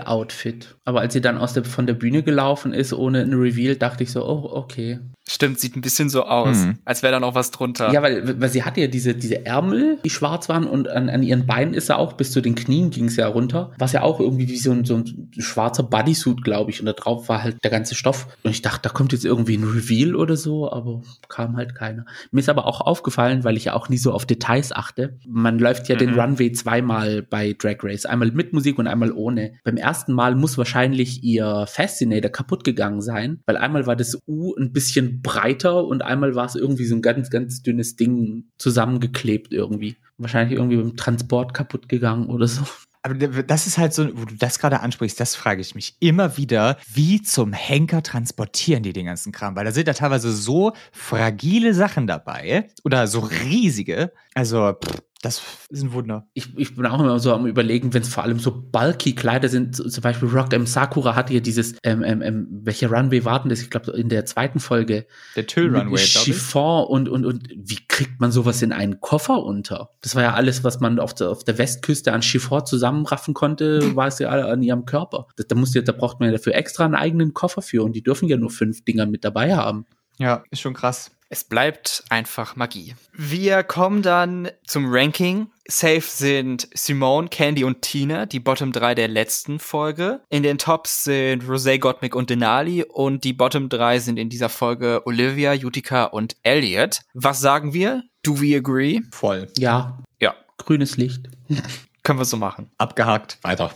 Reveal-Outfit. Aber als sie dann aus der, von der Bühne gelaufen ist, ohne ein Reveal, dachte ich so, oh, okay. Stimmt, sieht ein bisschen so aus, Hm. als wäre da noch was drunter. Ja, weil, weil sie hatte ja diese, diese Ärmel, die schwarz waren und an, an ihren Beinen ist er auch bis zu den Knien ging es ja runter. Was ja auch irgendwie wie so ein, so ein schwarzer Bodysuit, glaube ich. Und da drauf war halt der ganze Stoff. Und ich dachte, da kommt jetzt irgendwie ein Reveal oder so, aber kam halt keiner. Mir ist aber auch aufgefallen, weil ich ja auch nie so auf Details achte. Man läuft ja den Mhm. Runway zweimal bei Drag Race. Einmal mit Musik und einmal ohne. Beim ersten Mal muss wahrscheinlich ihr Fascinator kaputt gegangen sein, weil einmal war das U ein bisschen breiter und einmal war es irgendwie so ein ganz, ganz dünnes Ding zusammengeklebt irgendwie. Wahrscheinlich irgendwie beim Transport kaputt gegangen oder so. Aber das ist halt so, wo du das gerade ansprichst, das frage ich mich immer wieder, wie zum Henker transportieren die den ganzen Kram? Weil da sind ja teilweise so fragile Sachen dabei oder so riesige. Also, pff, das ist ein Wunder. Ich, ich bin auch immer so am überlegen, wenn es vor allem so bulky Kleider sind, so, zum Beispiel Rock M. Sakura hatte ja dieses, ähm, ähm, ähm, welche Runway warten das? Ich glaube, in der zweiten Folge. Der Tüll Runway, glaube ich. Chiffon und, und, und wie kriegt man sowas in einen Koffer unter? Das war ja alles, was man auf der, auf der Westküste an Chiffon zusammenraffen konnte, war es ja alle an ihrem Körper. Da, da, muss ja, da braucht man ja dafür extra einen eigenen Koffer für und die dürfen ja nur fünf Dinger mit dabei haben. Ja, ist schon krass. Es bleibt einfach Magie. Wir kommen dann zum Ranking. Safe sind Simone, Candy und Tina, die Bottom 3 der letzten Folge. In den Tops sind Rosé, Gottmik und Denali und die Bottom 3 sind in dieser Folge Olivia, Utica und Elliot. Was sagen wir? Do we agree? Voll. Ja. Ja. Grünes Licht. Können wir so machen. Abgehakt. Weiter.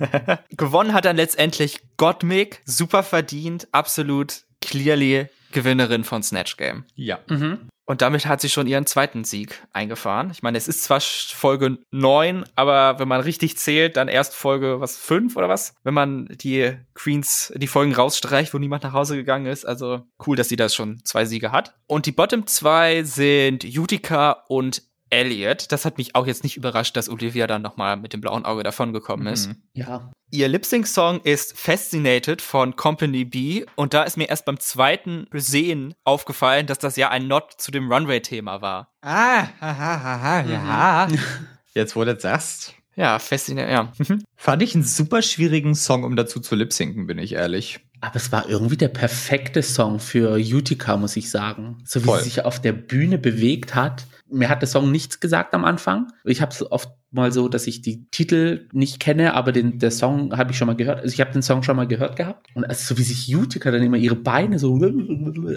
Gewonnen hat dann letztendlich Gottmik. Super verdient. Absolut clearly Gewinnerin von Snatch Game. Ja. Mhm. Und damit hat sie schon ihren zweiten Sieg eingefahren. Ich meine, es ist zwar Folge 9, aber wenn man richtig zählt, dann erst Folge, was, 5 oder was? Wenn man die Queens, die Folgen rausstreicht, wo niemand nach Hause gegangen ist. Also cool, dass sie das schon zwei Siege hat. Und die Bottom 2 sind Utica und Elliot. Das hat mich auch jetzt nicht überrascht, dass Olivia dann nochmal mit dem blauen Auge davongekommen ist. Mhm. Ja. Ihr Lip-Sync-Song ist Fascinated von Company B und da ist mir erst beim zweiten Sehen aufgefallen, dass das ja ein Not zu dem Runway-Thema war. Ah, haha, haha, ja. Jetzt, wo du das sagst. Ja, Fascinated, ja. Fand ich einen super schwierigen Song, um dazu zu lip-sinken, bin ich ehrlich. Aber es war irgendwie der perfekte Song für Utica, muss ich sagen. So wie Voll. sie sich auf der Bühne bewegt hat. Mir hat der Song nichts gesagt am Anfang. Ich habe es oft mal so, dass ich die Titel nicht kenne, aber den der Song habe ich schon mal gehört. Also ich habe den Song schon mal gehört gehabt. Und also so wie sich Utica dann immer ihre Beine so,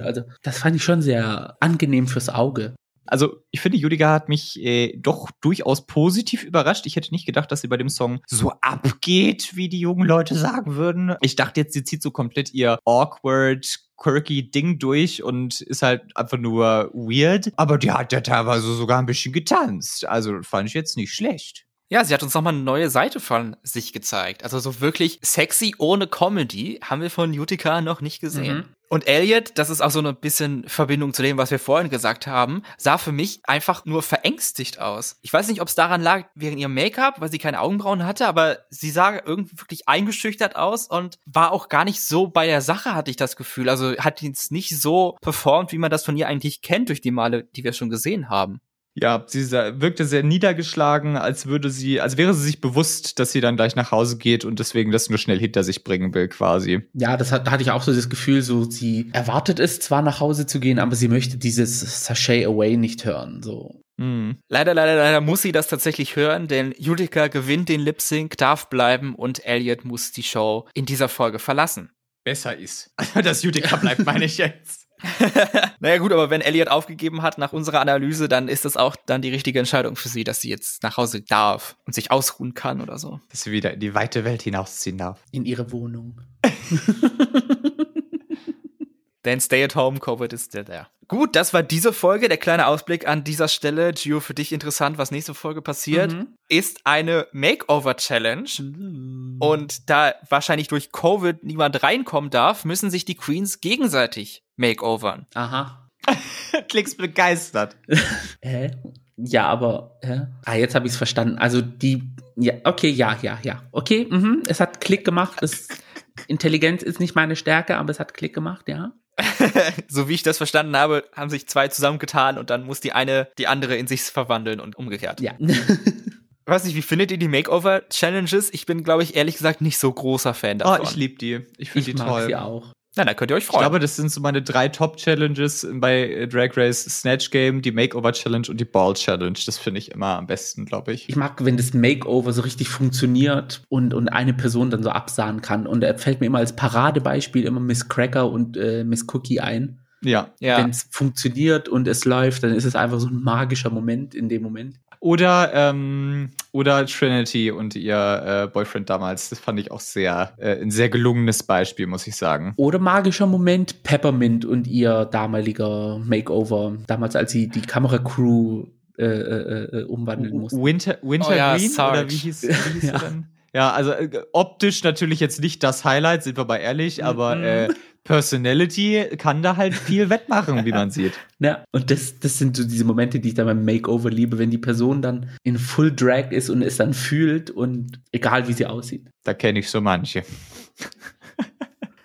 also das fand ich schon sehr angenehm fürs Auge. Also, ich finde, Judiga hat mich äh, doch durchaus positiv überrascht. Ich hätte nicht gedacht, dass sie bei dem Song so abgeht, wie die jungen Leute sagen würden. Ich dachte jetzt, sie zieht so komplett ihr awkward, quirky Ding durch und ist halt einfach nur weird. Aber die hat ja teilweise sogar ein bisschen getanzt. Also, fand ich jetzt nicht schlecht. Ja, sie hat uns nochmal eine neue Seite von sich gezeigt. Also so wirklich sexy ohne Comedy haben wir von Utica noch nicht gesehen. Mhm. Und Elliot, das ist auch so eine bisschen Verbindung zu dem, was wir vorhin gesagt haben, sah für mich einfach nur verängstigt aus. Ich weiß nicht, ob es daran lag, wegen ihrem Make-up, weil sie keine Augenbrauen hatte, aber sie sah irgendwie wirklich eingeschüchtert aus und war auch gar nicht so bei der Sache, hatte ich das Gefühl. Also hat jetzt nicht so performt, wie man das von ihr eigentlich kennt durch die Male, die wir schon gesehen haben. Ja, sie wirkte sehr niedergeschlagen, als würde sie, als wäre sie sich bewusst, dass sie dann gleich nach Hause geht und deswegen das nur schnell hinter sich bringen will, quasi. Ja, das hat, da hatte ich auch so das Gefühl, so sie erwartet es zwar nach Hause zu gehen, aber sie möchte dieses Sachet Away nicht hören. So. Hm. Leider, leider, leider muss sie das tatsächlich hören, denn Utica gewinnt den Lip Sync, darf bleiben und Elliot muss die Show in dieser Folge verlassen. Besser ist. dass Judica bleibt, meine ich jetzt. Naja gut, aber wenn Elliot aufgegeben hat nach unserer Analyse, dann ist das auch dann die richtige Entscheidung für sie, dass sie jetzt nach Hause darf und sich ausruhen kann oder so. Dass sie wieder in die weite Welt hinausziehen darf. In ihre Wohnung. Denn Stay at Home, Covid is still there. Gut, das war diese Folge. Der kleine Ausblick an dieser Stelle. Gio, für dich interessant, was nächste Folge passiert, Mhm. ist eine Makeover-Challenge. Und da wahrscheinlich durch Covid niemand reinkommen darf, müssen sich die Queens gegenseitig makeovern. Aha. Klicks begeistert. Hä? Ja, aber hä? ah, jetzt habe ich es verstanden. Also die, ja, okay, ja, ja, ja, okay. Mhm. Es hat Klick gemacht. Es, Intelligenz ist nicht meine Stärke, aber es hat Klick gemacht, ja. so wie ich das verstanden habe, haben sich zwei zusammengetan und dann muss die eine die andere in sich verwandeln und umgekehrt. Ja. Ich weiß nicht, wie findet ihr die Makeover-Challenges? Ich bin, glaube ich, ehrlich gesagt nicht so großer Fan Oh, davon. ich liebe die. Ich finde ich die mag toll. sie auch. Na, dann könnt ihr euch Ich freuen. glaube, das sind so meine drei Top-Challenges bei Drag Race Snatch Game, die Makeover-Challenge und die Ball-Challenge. Das finde ich immer am besten, glaube ich. Ich mag, wenn das Makeover so richtig funktioniert und, und eine Person dann so absahen kann. Und da fällt mir immer als Paradebeispiel immer Miss Cracker und äh, Miss Cookie ein. Ja. ja. Wenn es funktioniert und es läuft, dann ist es einfach so ein magischer Moment in dem Moment. Oder, ähm, oder Trinity und ihr äh, Boyfriend damals. Das fand ich auch sehr, äh, ein sehr gelungenes Beispiel, muss ich sagen. Oder magischer Moment Peppermint und ihr damaliger Makeover, damals als sie die Kameracrew äh, äh, äh, umwandeln musste. Winter, Winter Oh ja, Green? Sarge. Oder wie hieß, wie hieß sie Ja. dann? Ja, also äh, optisch natürlich jetzt nicht das Highlight, sind wir mal ehrlich, aber Mhm. äh, Personality kann da halt viel wettmachen, wie man sieht. Ja, und das, das sind so diese Momente, die ich dann beim Makeover liebe, wenn die Person dann in Full Drag ist und es dann fühlt und egal wie sie aussieht. Da kenne ich so manche.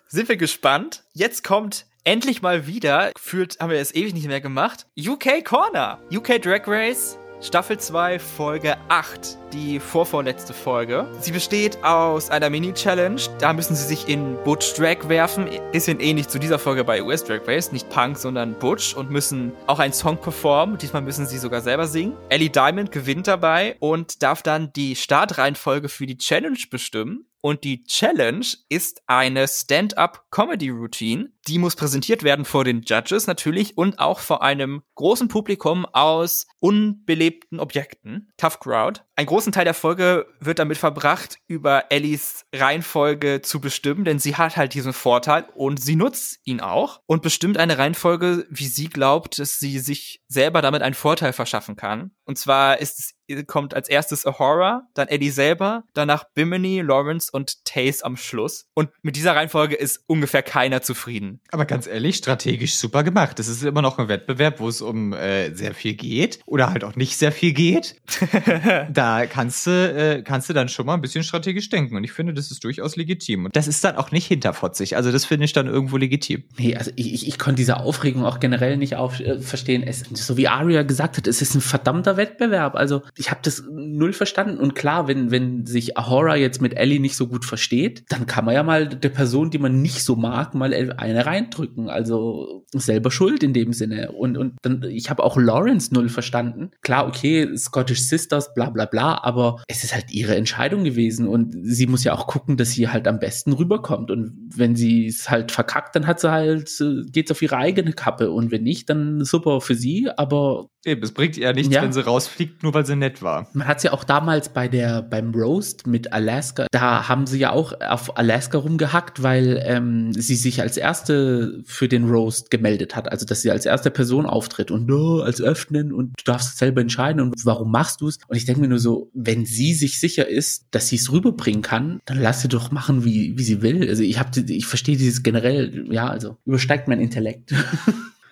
Sind wir gespannt. Jetzt kommt endlich mal wieder, gefühlt haben wir es ewig nicht mehr gemacht, UK Corner. UK Drag Race Staffel 2, Folge 8, die vorvorletzte Folge. Sie besteht aus einer Mini-Challenge. Da müssen sie sich in Butch Drag werfen. Bisschen ähnlich zu dieser Folge bei US Drag Race. Nicht Punk, sondern Butch und müssen auch einen Song performen. Diesmal müssen sie sogar selber singen. Ellie Diamond gewinnt dabei und darf dann die Startreihenfolge für die Challenge bestimmen. Und die Challenge ist eine Stand-up-Comedy-Routine. Die muss präsentiert werden vor den Judges natürlich und auch vor einem großen Publikum aus unbelebten Objekten. Tough Crowd. Ein großen Teil der Folge wird damit verbracht, über Ellies Reihenfolge zu bestimmen, denn sie hat halt diesen Vorteil und sie nutzt ihn auch und bestimmt eine Reihenfolge, wie sie glaubt, dass sie sich selber damit einen Vorteil verschaffen kann. Und zwar ist es kommt als erstes Ahura, dann Eddie selber, danach Bimini, Lawrence und Taze am Schluss. Und mit dieser Reihenfolge ist ungefähr keiner zufrieden. Aber ganz ehrlich, strategisch super gemacht. Es ist immer noch ein Wettbewerb, wo es um äh, sehr viel geht oder halt auch nicht sehr viel geht. da kannst du, äh, kannst du dann schon mal ein bisschen strategisch denken. Und ich finde, das ist durchaus legitim. Und das ist dann auch nicht hinterfotzig. Also das finde ich dann irgendwo legitim. Nee, also ich, ich, ich konnte diese Aufregung auch generell nicht auf, äh, verstehen. Es, so wie Aria gesagt hat, es ist ein verdammter Wettbewerb. Also ich habe das null verstanden. Und klar, wenn, wenn sich Ahora jetzt mit Ellie nicht so gut versteht, dann kann man ja mal der Person, die man nicht so mag, mal eine reindrücken. Also selber schuld in dem Sinne. Und, und dann, ich habe auch Lawrence null verstanden. Klar, okay, Scottish Sisters, bla bla bla, aber es ist halt ihre Entscheidung gewesen. Und sie muss ja auch gucken, dass sie halt am besten rüberkommt. Und wenn sie es halt verkackt, dann hat sie halt, äh, geht's auf ihre eigene Kappe. Und wenn nicht, dann super für sie, aber. Eben, es bringt ihr nichts, ja. wenn sie rausfliegt, nur weil sie nett war. Man hat es ja auch damals bei der, beim Roast mit Alaska, da haben sie ja auch auf Alaska rumgehackt, weil ähm, sie sich als erste für den Roast gemeldet hat. Also, dass sie als erste Person auftritt und no, als öffnen und du darfst selber entscheiden und warum machst du es? Und ich denke mir nur so, wenn sie sich sicher ist, dass sie es rüberbringen kann, dann lass sie doch machen, wie, wie sie will. Also ich habe, ich verstehe dieses generell, ja, also übersteigt mein Intellekt.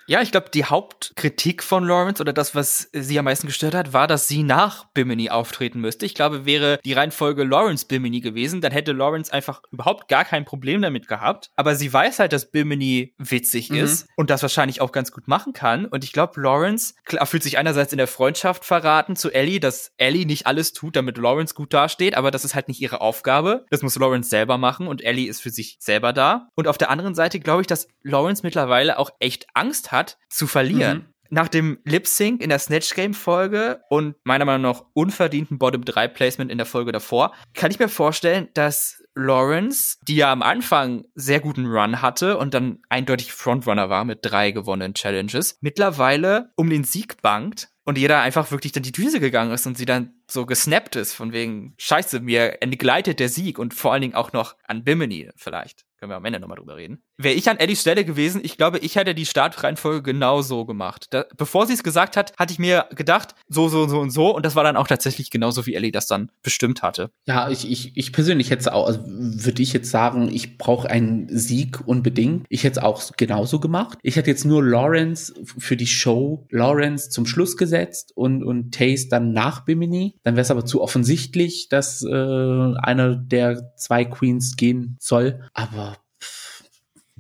Ja, ich glaube, die Hauptkritik von Lawrence oder das, was sie am meisten gestört hat, war, dass sie nach Bimini auftreten müsste. Ich glaube, wäre die Reihenfolge Lawrence Bimini gewesen, dann hätte Lawrence einfach überhaupt gar kein Problem damit gehabt. Aber sie weiß halt, dass Bimini witzig mhm. ist und das wahrscheinlich auch ganz gut machen kann. Und ich glaube, Lawrence fühlt sich einerseits in der Freundschaft verraten zu Ellie, dass Ellie nicht alles tut, damit Lawrence gut dasteht, aber das ist halt nicht ihre Aufgabe. Das muss Lawrence selber machen und Ellie ist für sich selber da. Und auf der anderen Seite glaube ich, dass Lawrence mittlerweile auch echt Angst hat, hat, zu verlieren. Mhm. Nach dem Lip Sync in der Snatch Game Folge und meiner Meinung nach unverdienten Bottom 3 Placement in der Folge davor, kann ich mir vorstellen, dass Lawrence, die ja am Anfang sehr guten Run hatte und dann eindeutig Frontrunner war mit drei gewonnenen Challenges, mittlerweile um den Sieg bangt und jeder einfach wirklich dann die Düse gegangen ist und sie dann so gesnappt ist, von wegen, scheiße, mir entgleitet der Sieg und vor allen Dingen auch noch an Bimini vielleicht. Können wir am Ende nochmal drüber reden. Wäre ich an Eddies Stelle gewesen, ich glaube, ich hätte die Startreihenfolge genau so gemacht. Da, bevor sie es gesagt hat, hatte ich mir gedacht, so, so, so und so. Und das war dann auch tatsächlich genauso, wie Ellie das dann bestimmt hatte. Ja, ich, ich, ich persönlich hätte auch, also würde ich jetzt sagen, ich brauche einen Sieg unbedingt. Ich hätte es auch genauso gemacht. Ich hätte jetzt nur Lawrence für die Show, Lawrence zum Schluss gesetzt und, und Taste dann nach Bimini. Dann wäre es aber zu offensichtlich, dass äh, einer der zwei Queens gehen soll. Aber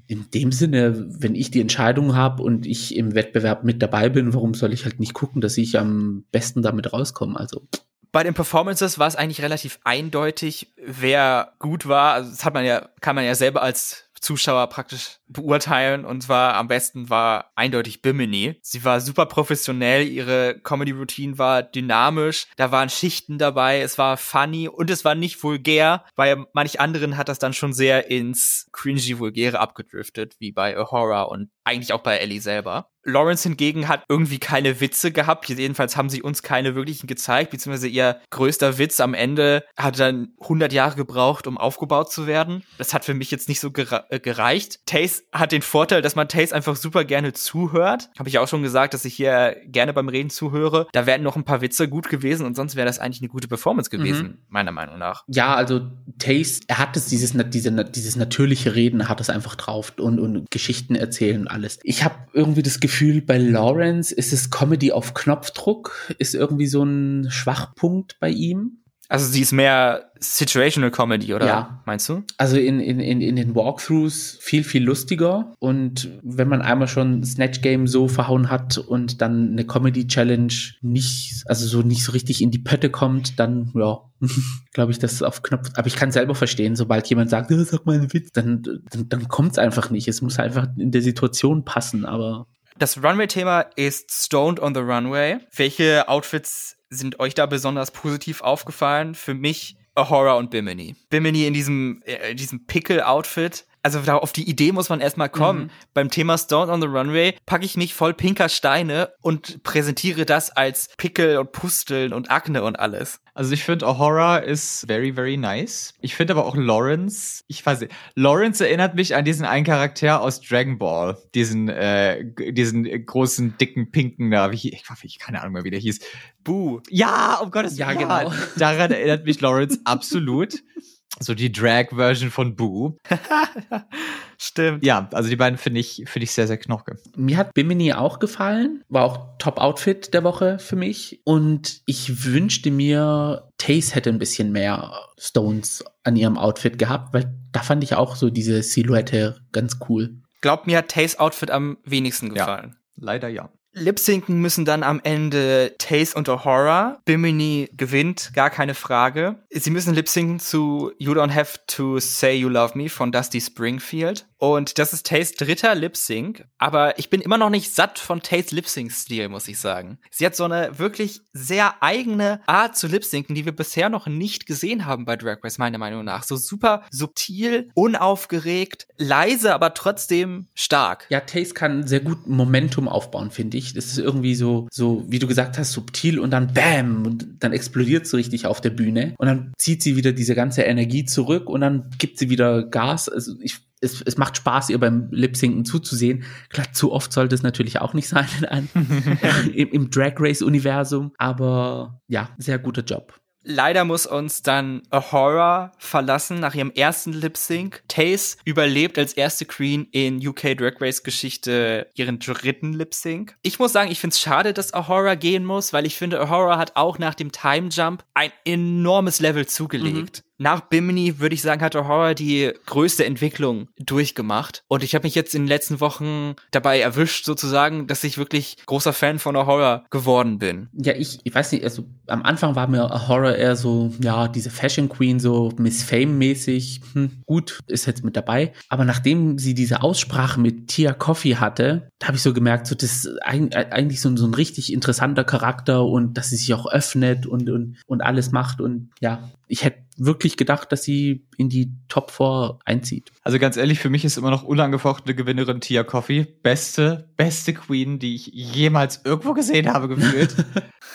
in dem Sinne, wenn ich die Entscheidung habe und ich im Wettbewerb mit dabei bin, warum soll ich halt nicht gucken, dass ich am besten damit rauskomme? Also bei den Performances war es eigentlich relativ eindeutig, wer gut war. Also das hat man ja, kann man ja selber als Zuschauer praktisch beurteilen. Und zwar am besten war eindeutig Bimini. Sie war super professionell, ihre Comedy-Routine war dynamisch, da waren Schichten dabei, es war funny und es war nicht vulgär. Bei manch anderen hat das dann schon sehr ins cringy vulgäre abgedriftet, wie bei Ahura und eigentlich auch bei Ellie selber. Lawrence hingegen hat irgendwie keine Witze gehabt. Jedenfalls haben sie uns keine wirklichen gezeigt, beziehungsweise ihr größter Witz am Ende hat dann 100 Jahre gebraucht, um aufgebaut zu werden. Das hat für mich jetzt nicht so äh, gereicht. Taze hat den Vorteil, dass man Taze einfach super gerne zuhört. Habe ich auch schon gesagt, dass ich hier gerne beim Reden zuhöre. Da wären noch ein paar Witze gut gewesen und sonst wäre das eigentlich eine gute Performance gewesen, mhm. meiner Meinung nach. Ja, also Taze, er hat es dieses, diese, dieses natürliche Reden, hat es einfach drauf und, und Geschichten erzählen und alles. Ich habe irgendwie das Gefühl, Gefühl, bei Lawrence ist es Comedy auf Knopfdruck, ist irgendwie so ein Schwachpunkt bei ihm. Also sie ist mehr Situational Comedy, oder? Ja. Meinst du? Also in, in, in, in den Walkthroughs viel, viel lustiger. Und wenn man einmal schon Snatch Game so verhauen hat und dann eine Comedy Challenge nicht, also so nicht so richtig in die Pötte kommt, dann, ja, glaube ich, das ist auf Knopf. Aber ich kann selber verstehen, sobald jemand sagt, ja, sag mal einen Witz, dann, dann, dann kommt es einfach nicht. Es muss einfach in der Situation passen, aber. Das Runway-Thema ist Stoned on the Runway. Welche Outfits sind euch da besonders positiv aufgefallen? Für mich Ahura und Bimini. Bimini in diesem, äh, diesem Pickle-Outfit. Also da auf die Idee muss man erstmal kommen. Mhm. Beim Thema Stone on the Runway packe ich mich voll pinker Steine und präsentiere das als Pickel und Pusteln und Akne und alles. Also ich finde Ahura ist very, very nice. Ich finde aber auch Lawrence, ich weiß nicht, Lawrence erinnert mich an diesen einen Charakter aus Dragon Ball. Diesen, äh, diesen großen, dicken, pinken, da, wie, ich, ich keine Ahnung mehr, wie der hieß. Buh. Ja, um Gottes Ja, Willen. genau. Daran erinnert mich Lawrence absolut. So die Drag-Version von Boo. Stimmt. Ja, also die beiden finde ich, finde ich sehr, sehr knorke. Mir hat Bimini auch gefallen. War auch Top-Outfit der Woche für mich. Und ich wünschte mir, Taze hätte ein bisschen mehr Stones an ihrem Outfit gehabt, weil da fand ich auch so diese Silhouette ganz cool. Glaubt mir hat Tays Outfit am wenigsten Ja. gefallen. Leider ja. Lip-Sinken müssen dann am Ende Taze und Ahura. Bimini gewinnt, gar keine Frage. Sie müssen lip-sinken zu You Don't Have to Say You Love Me von Dusty Springfield. Und das ist Tays dritter Lip-Sync. Aber ich bin immer noch nicht satt von Tays Lip-Sync-Stil, muss ich sagen. Sie hat so eine wirklich sehr eigene Art zu Lip-Sinken, die wir bisher noch nicht gesehen haben bei Drag Race, meiner Meinung nach. So super subtil, unaufgeregt, leise, aber trotzdem stark. Ja, Taze kann sehr gut Momentum aufbauen, finde ich. Das ist irgendwie so, so, wie du gesagt hast, subtil und dann bam und dann explodiert so richtig auf der Bühne und dann zieht sie wieder diese ganze Energie zurück und dann gibt sie wieder Gas. Also ich, es, es macht Spaß, ihr beim Lip-Sinken zuzusehen. Klar, zu oft sollte es natürlich auch nicht sein in einem, im, im Drag Race-Universum, aber ja, sehr guter Job. Leider muss uns dann Ahura verlassen nach ihrem ersten Lip Sync. Taze überlebt als erste Queen in UK Drag Race Geschichte ihren dritten Lip Sync. Ich muss sagen, ich finde es schade, dass Ahura gehen muss, weil ich finde, Ahura hat auch nach dem Time Jump ein enormes Level zugelegt. Nach Bimini würde ich sagen, hat Ahura die größte Entwicklung durchgemacht. Und ich habe mich jetzt in den letzten Wochen dabei erwischt, sozusagen, dass ich wirklich großer Fan von Ahura geworden bin. Ja, ich, ich weiß nicht, also am Anfang war mir Horror eher so, ja, diese Fashion Queen, so Miss Fame-mäßig, hm, gut, ist jetzt mit dabei. Aber nachdem sie diese Aussprache mit Tia Coffee hatte, da habe ich so gemerkt, so, das ist ein, eigentlich so, ein- so ein richtig interessanter Charakter und dass sie sich auch öffnet und, und, und alles macht. Und ja, ich hätte wirklich gedacht, dass sie in die Top 4 einzieht. Also ganz ehrlich, für mich ist immer noch unangefochtene Gewinnerin Tia Coffee. Beste, beste Queen, die ich jemals irgendwo gesehen habe, gefühlt.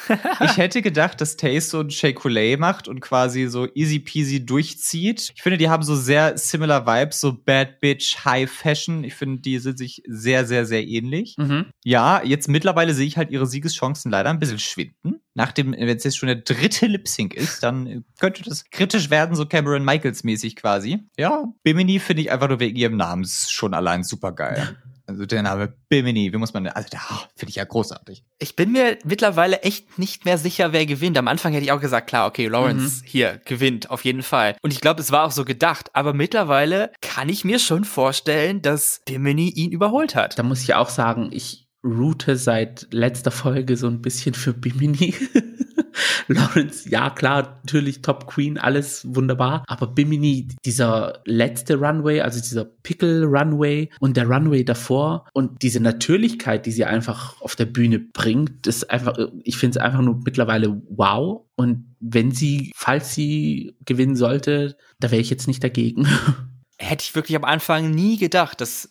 ich hätte gedacht, dass Taste so ein Coulee macht und quasi so easy peasy durchzieht. Ich finde, die haben so sehr similar Vibes, so Bad Bitch, High Fashion. Ich finde, die sind sich sehr, sehr, sehr ähnlich. Mhm. Ja, jetzt mittlerweile sehe ich halt ihre Siegeschancen leider ein bisschen schwinden. Nachdem, wenn es jetzt schon der dritte Lip Sync ist, dann äh, könnte das kritisch werden, so Cameron Michaels mäßig quasi. Ja, Bimini finde ich einfach nur wegen ihrem Namen schon allein super geil. Also der Name Bimini, wie muss man, also da finde ich ja großartig. Ich bin mir mittlerweile echt nicht mehr sicher, wer gewinnt. Am Anfang hätte ich auch gesagt, klar, okay, Lawrence hier gewinnt, auf jeden Fall. Und ich glaube, es war auch so gedacht. Aber mittlerweile kann ich mir schon vorstellen, dass Bimini ihn überholt hat. Da muss ich auch sagen, ich route seit letzter Folge so ein bisschen für Bimini. Lawrence, ja klar, natürlich Top Queen, alles wunderbar. Aber Bimini, dieser letzte Runway, also dieser Pickle Runway und der Runway davor und diese Natürlichkeit, die sie einfach auf der Bühne bringt, ist einfach, ich finde es einfach nur mittlerweile wow. Und wenn sie, falls sie gewinnen sollte, da wäre ich jetzt nicht dagegen. Hätte ich wirklich am Anfang nie gedacht, dass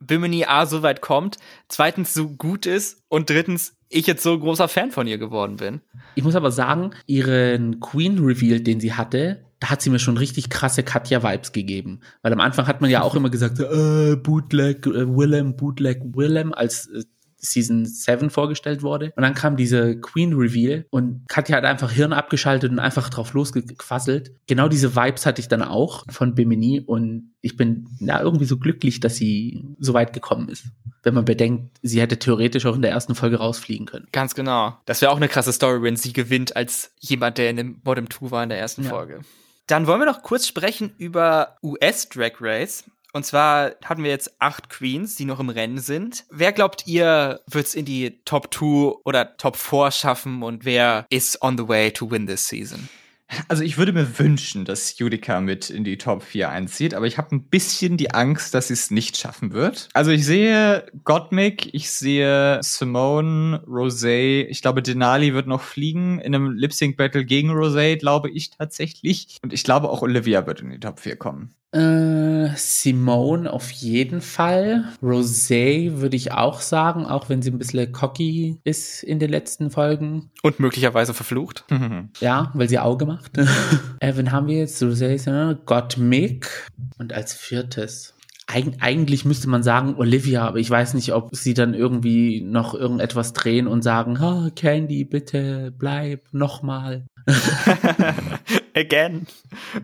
Bimini A so weit kommt, zweitens so gut ist und drittens ich jetzt so großer Fan von ihr geworden bin. Ich muss aber sagen, ihren Queen-Reveal, den sie hatte, da hat sie mir schon richtig krasse Katja-Vibes gegeben. Weil am Anfang hat man ja auch immer gesagt, äh, Bootleg, äh, Willem, Bootleg, Willem, als äh, Season 7 vorgestellt wurde. Und dann kam diese Queen Reveal und Katja hat einfach Hirn abgeschaltet und einfach drauf losgequasselt. Genau diese Vibes hatte ich dann auch von Bimini und ich bin ja irgendwie so glücklich, dass sie so weit gekommen ist. Wenn man bedenkt, sie hätte theoretisch auch in der ersten Folge rausfliegen können. Ganz genau. Das wäre auch eine krasse Story, wenn sie gewinnt als jemand, der in dem Bottom 2 war in der ersten ja. Folge. Dann wollen wir noch kurz sprechen über US Drag Race. Und zwar hatten wir jetzt acht Queens, die noch im Rennen sind. Wer glaubt ihr, wird's in die Top 2 oder Top 4 schaffen und wer ist on the way to win this season? Also ich würde mir wünschen, dass Judica mit in die Top 4 einzieht, aber ich habe ein bisschen die Angst, dass sie es nicht schaffen wird. Also ich sehe Gottmik, ich sehe Simone, Rosé, ich glaube Denali wird noch fliegen in einem Lip-Sync-Battle gegen Rosé, glaube ich tatsächlich. Und ich glaube auch Olivia wird in die Top 4 kommen. Äh, Simone auf jeden Fall. Rosé würde ich auch sagen, auch wenn sie ein bisschen cocky ist in den letzten Folgen. Und möglicherweise verflucht. ja, weil sie Auge macht. äh, wen haben wir jetzt? Rosé, Gottmik. Und als viertes Eig eigentlich müsste man sagen Olivia, aber ich weiß nicht, ob sie dann irgendwie noch irgendetwas drehen und sagen, oh, Candy, bitte bleib nochmal. Again,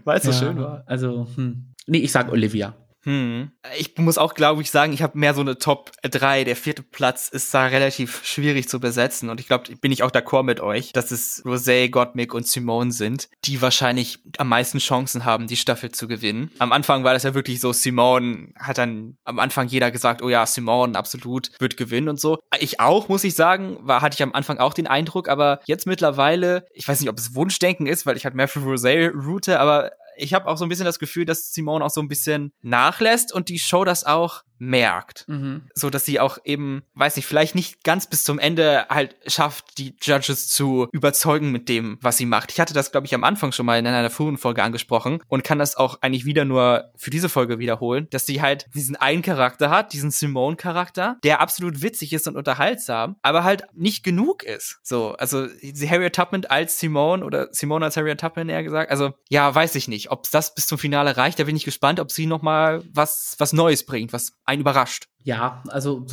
weil es ja, so schön war. Also, hm. Nee, ich sag Olivia. Hm. Ich muss auch, glaube ich, sagen, ich habe mehr so eine Top 3. Der vierte Platz ist da relativ schwierig zu besetzen. Und ich glaube, bin ich auch d'accord mit euch, dass es Rosé, Gottmik und Simone sind, die wahrscheinlich am meisten Chancen haben, die Staffel zu gewinnen. Am Anfang war das ja wirklich so, Simone hat dann am Anfang jeder gesagt, oh ja, Simone absolut wird gewinnen und so. Ich auch, muss ich sagen, war, hatte ich am Anfang auch den Eindruck, aber jetzt mittlerweile, ich weiß nicht, ob es Wunschdenken ist, weil ich halt mehr für Rosé route, aber ich habe auch so ein bisschen das Gefühl, dass Simone auch so ein bisschen nachlässt und die Show das auch merkt. Mhm. So dass sie auch eben, weiß nicht, vielleicht nicht ganz bis zum Ende halt schafft, die Judges zu überzeugen mit dem, was sie macht. Ich hatte das, glaube ich, am Anfang schon mal in einer frühen Folge angesprochen und kann das auch eigentlich wieder nur für diese Folge wiederholen, dass sie halt diesen einen Charakter hat, diesen Simone-Charakter, der absolut witzig ist und unterhaltsam, aber halt nicht genug ist. So, also Harriet Tubman als Simone oder Simone als Harriet Tubman eher gesagt. Also, ja, weiß ich nicht, ob das bis zum Finale reicht. Da bin ich gespannt, ob sie noch mal was, was Neues bringt, was einen überrascht. Ja, also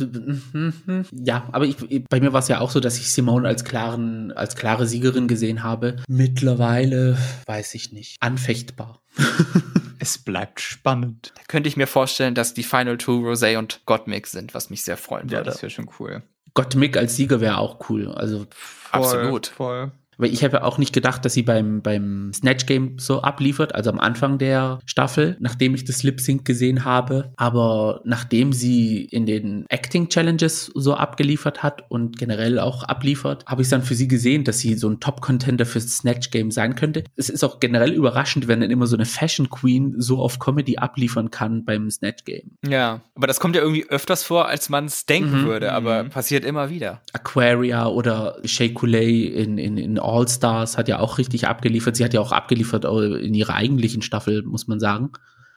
ja, aber ich, bei mir war es ja auch so, dass ich Simone als klaren, als klare Siegerin gesehen habe. Mittlerweile weiß ich nicht. Anfechtbar. es bleibt spannend. Da könnte ich mir vorstellen, dass die Final Two Rosé und Gottmik sind, was mich sehr freuen würde. Ja, das wäre schon cool. Gottmik als Sieger wäre auch cool. Also voll, absolut. Voll. Weil ich habe ja auch nicht gedacht, dass sie beim, beim Snatch Game so abliefert, also am Anfang der Staffel, nachdem ich das Lip Sync gesehen habe. Aber nachdem sie in den Acting Challenges so abgeliefert hat und generell auch abliefert, habe ich dann für sie gesehen, dass sie so ein Top-Contender fürs Snatch Game sein könnte. Es ist auch generell überraschend, wenn dann immer so eine Fashion Queen so auf Comedy abliefern kann beim Snatch Game. Ja, aber das kommt ja irgendwie öfters vor, als man es denken mhm, würde, aber mhm. passiert immer wieder. Aquaria oder Shea Coulee in, in, in All-Stars hat ja auch richtig abgeliefert. Sie hat ja auch abgeliefert in ihrer eigentlichen Staffel, muss man sagen.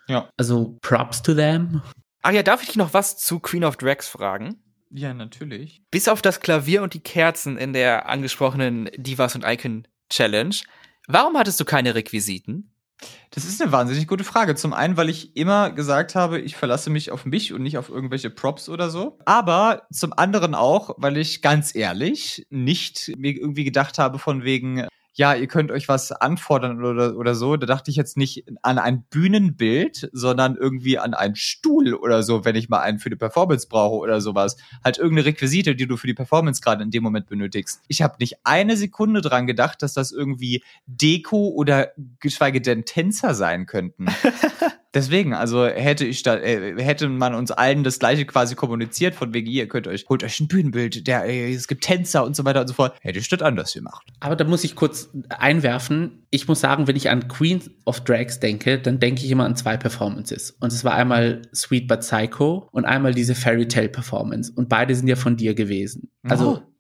Ja. Also Props to them. Ach ja, darf ich noch was zu Queen of Drags fragen? Ja, natürlich. Bis auf das Klavier und die Kerzen in der angesprochenen Divas und Icon Challenge, warum hattest du keine Requisiten? Das ist eine wahnsinnig gute Frage. Zum einen, weil ich immer gesagt habe, ich verlasse mich auf mich und nicht auf irgendwelche Props oder so. Aber zum anderen auch, weil ich ganz ehrlich nicht mir irgendwie gedacht habe von wegen, ja, ihr könnt euch was anfordern oder, oder so. Da dachte ich jetzt nicht an ein Bühnenbild, sondern irgendwie an einen Stuhl oder so, wenn ich mal einen für die Performance brauche oder sowas. Halt irgendeine Requisite, die du für die Performance gerade in dem Moment benötigst. Ich habe nicht eine Sekunde dran gedacht, dass das irgendwie Deko oder geschweige denn Tänzer sein könnten. Deswegen, also hätte ich da, äh, hätte man uns allen das gleiche quasi kommuniziert, von wegen, ihr könnt euch, holt euch ein Bühnenbild, der, äh, es gibt Tänzer und so weiter und so fort, hätte ich das anders gemacht. Aber da muss ich kurz einwerfen, ich muss sagen, wenn ich an Queen of Drags denke, dann denke ich immer an zwei Performances. Und es war einmal Sweet But Psycho und einmal diese Fairy Tale Performance. Und beide sind ja von dir gewesen. Also, oh.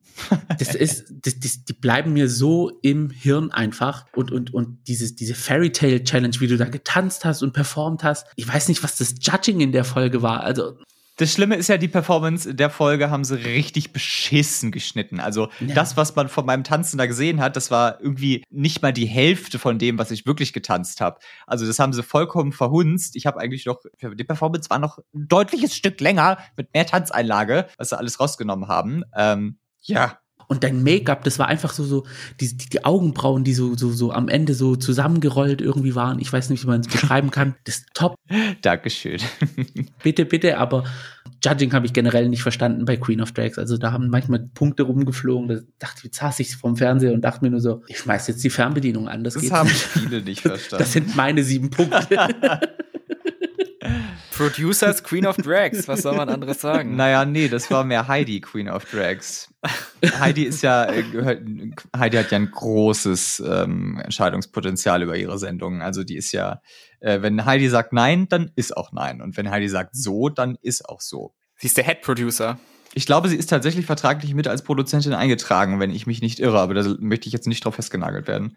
Das ist, das, das, die bleiben mir so im Hirn einfach. Und, und, und dieses, diese Fairy Tale Challenge, wie du da getanzt hast und performt hast. Ich weiß nicht, was das Judging in der Folge war. Also, Das Schlimme ist ja, die Performance der Folge haben sie richtig beschissen geschnitten. Also ja. das, was man von meinem Tanzen da gesehen hat, das war irgendwie nicht mal die Hälfte von dem, was ich wirklich getanzt habe. Also das haben sie vollkommen verhunzt. Ich habe eigentlich noch, die Performance war noch ein deutliches Stück länger mit mehr Tanzeinlage, was sie alles rausgenommen haben. Ähm, ja, und dein Make-up, das war einfach so, so, die, die, die Augenbrauen, die so, so, so am Ende so zusammengerollt irgendwie waren. Ich weiß nicht, wie man es beschreiben kann. Das ist top. Dankeschön. bitte, bitte, aber Judging habe ich generell nicht verstanden bei Queen of Drags. Also da haben manchmal Punkte rumgeflogen. Da dachte ich, jetzt saß ich vom Fernseher und dachte mir nur so, ich schmeiß jetzt die Fernbedienung an. Das, das haben viele nicht verstanden. Das sind meine sieben Punkte. Producers Queen of Drags, was soll man anderes sagen? Naja, nee, das war mehr Heidi Queen of Drags. Heidi ist ja, äh, gehört, Heidi hat ja ein großes ähm, Entscheidungspotenzial über ihre Sendungen. Also die ist ja, äh, wenn Heidi sagt nein, dann ist auch nein. Und wenn Heidi sagt so, dann ist auch so. Sie ist der Head Producer. Ich glaube, sie ist tatsächlich vertraglich mit als Produzentin eingetragen, wenn ich mich nicht irre, aber da möchte ich jetzt nicht drauf festgenagelt werden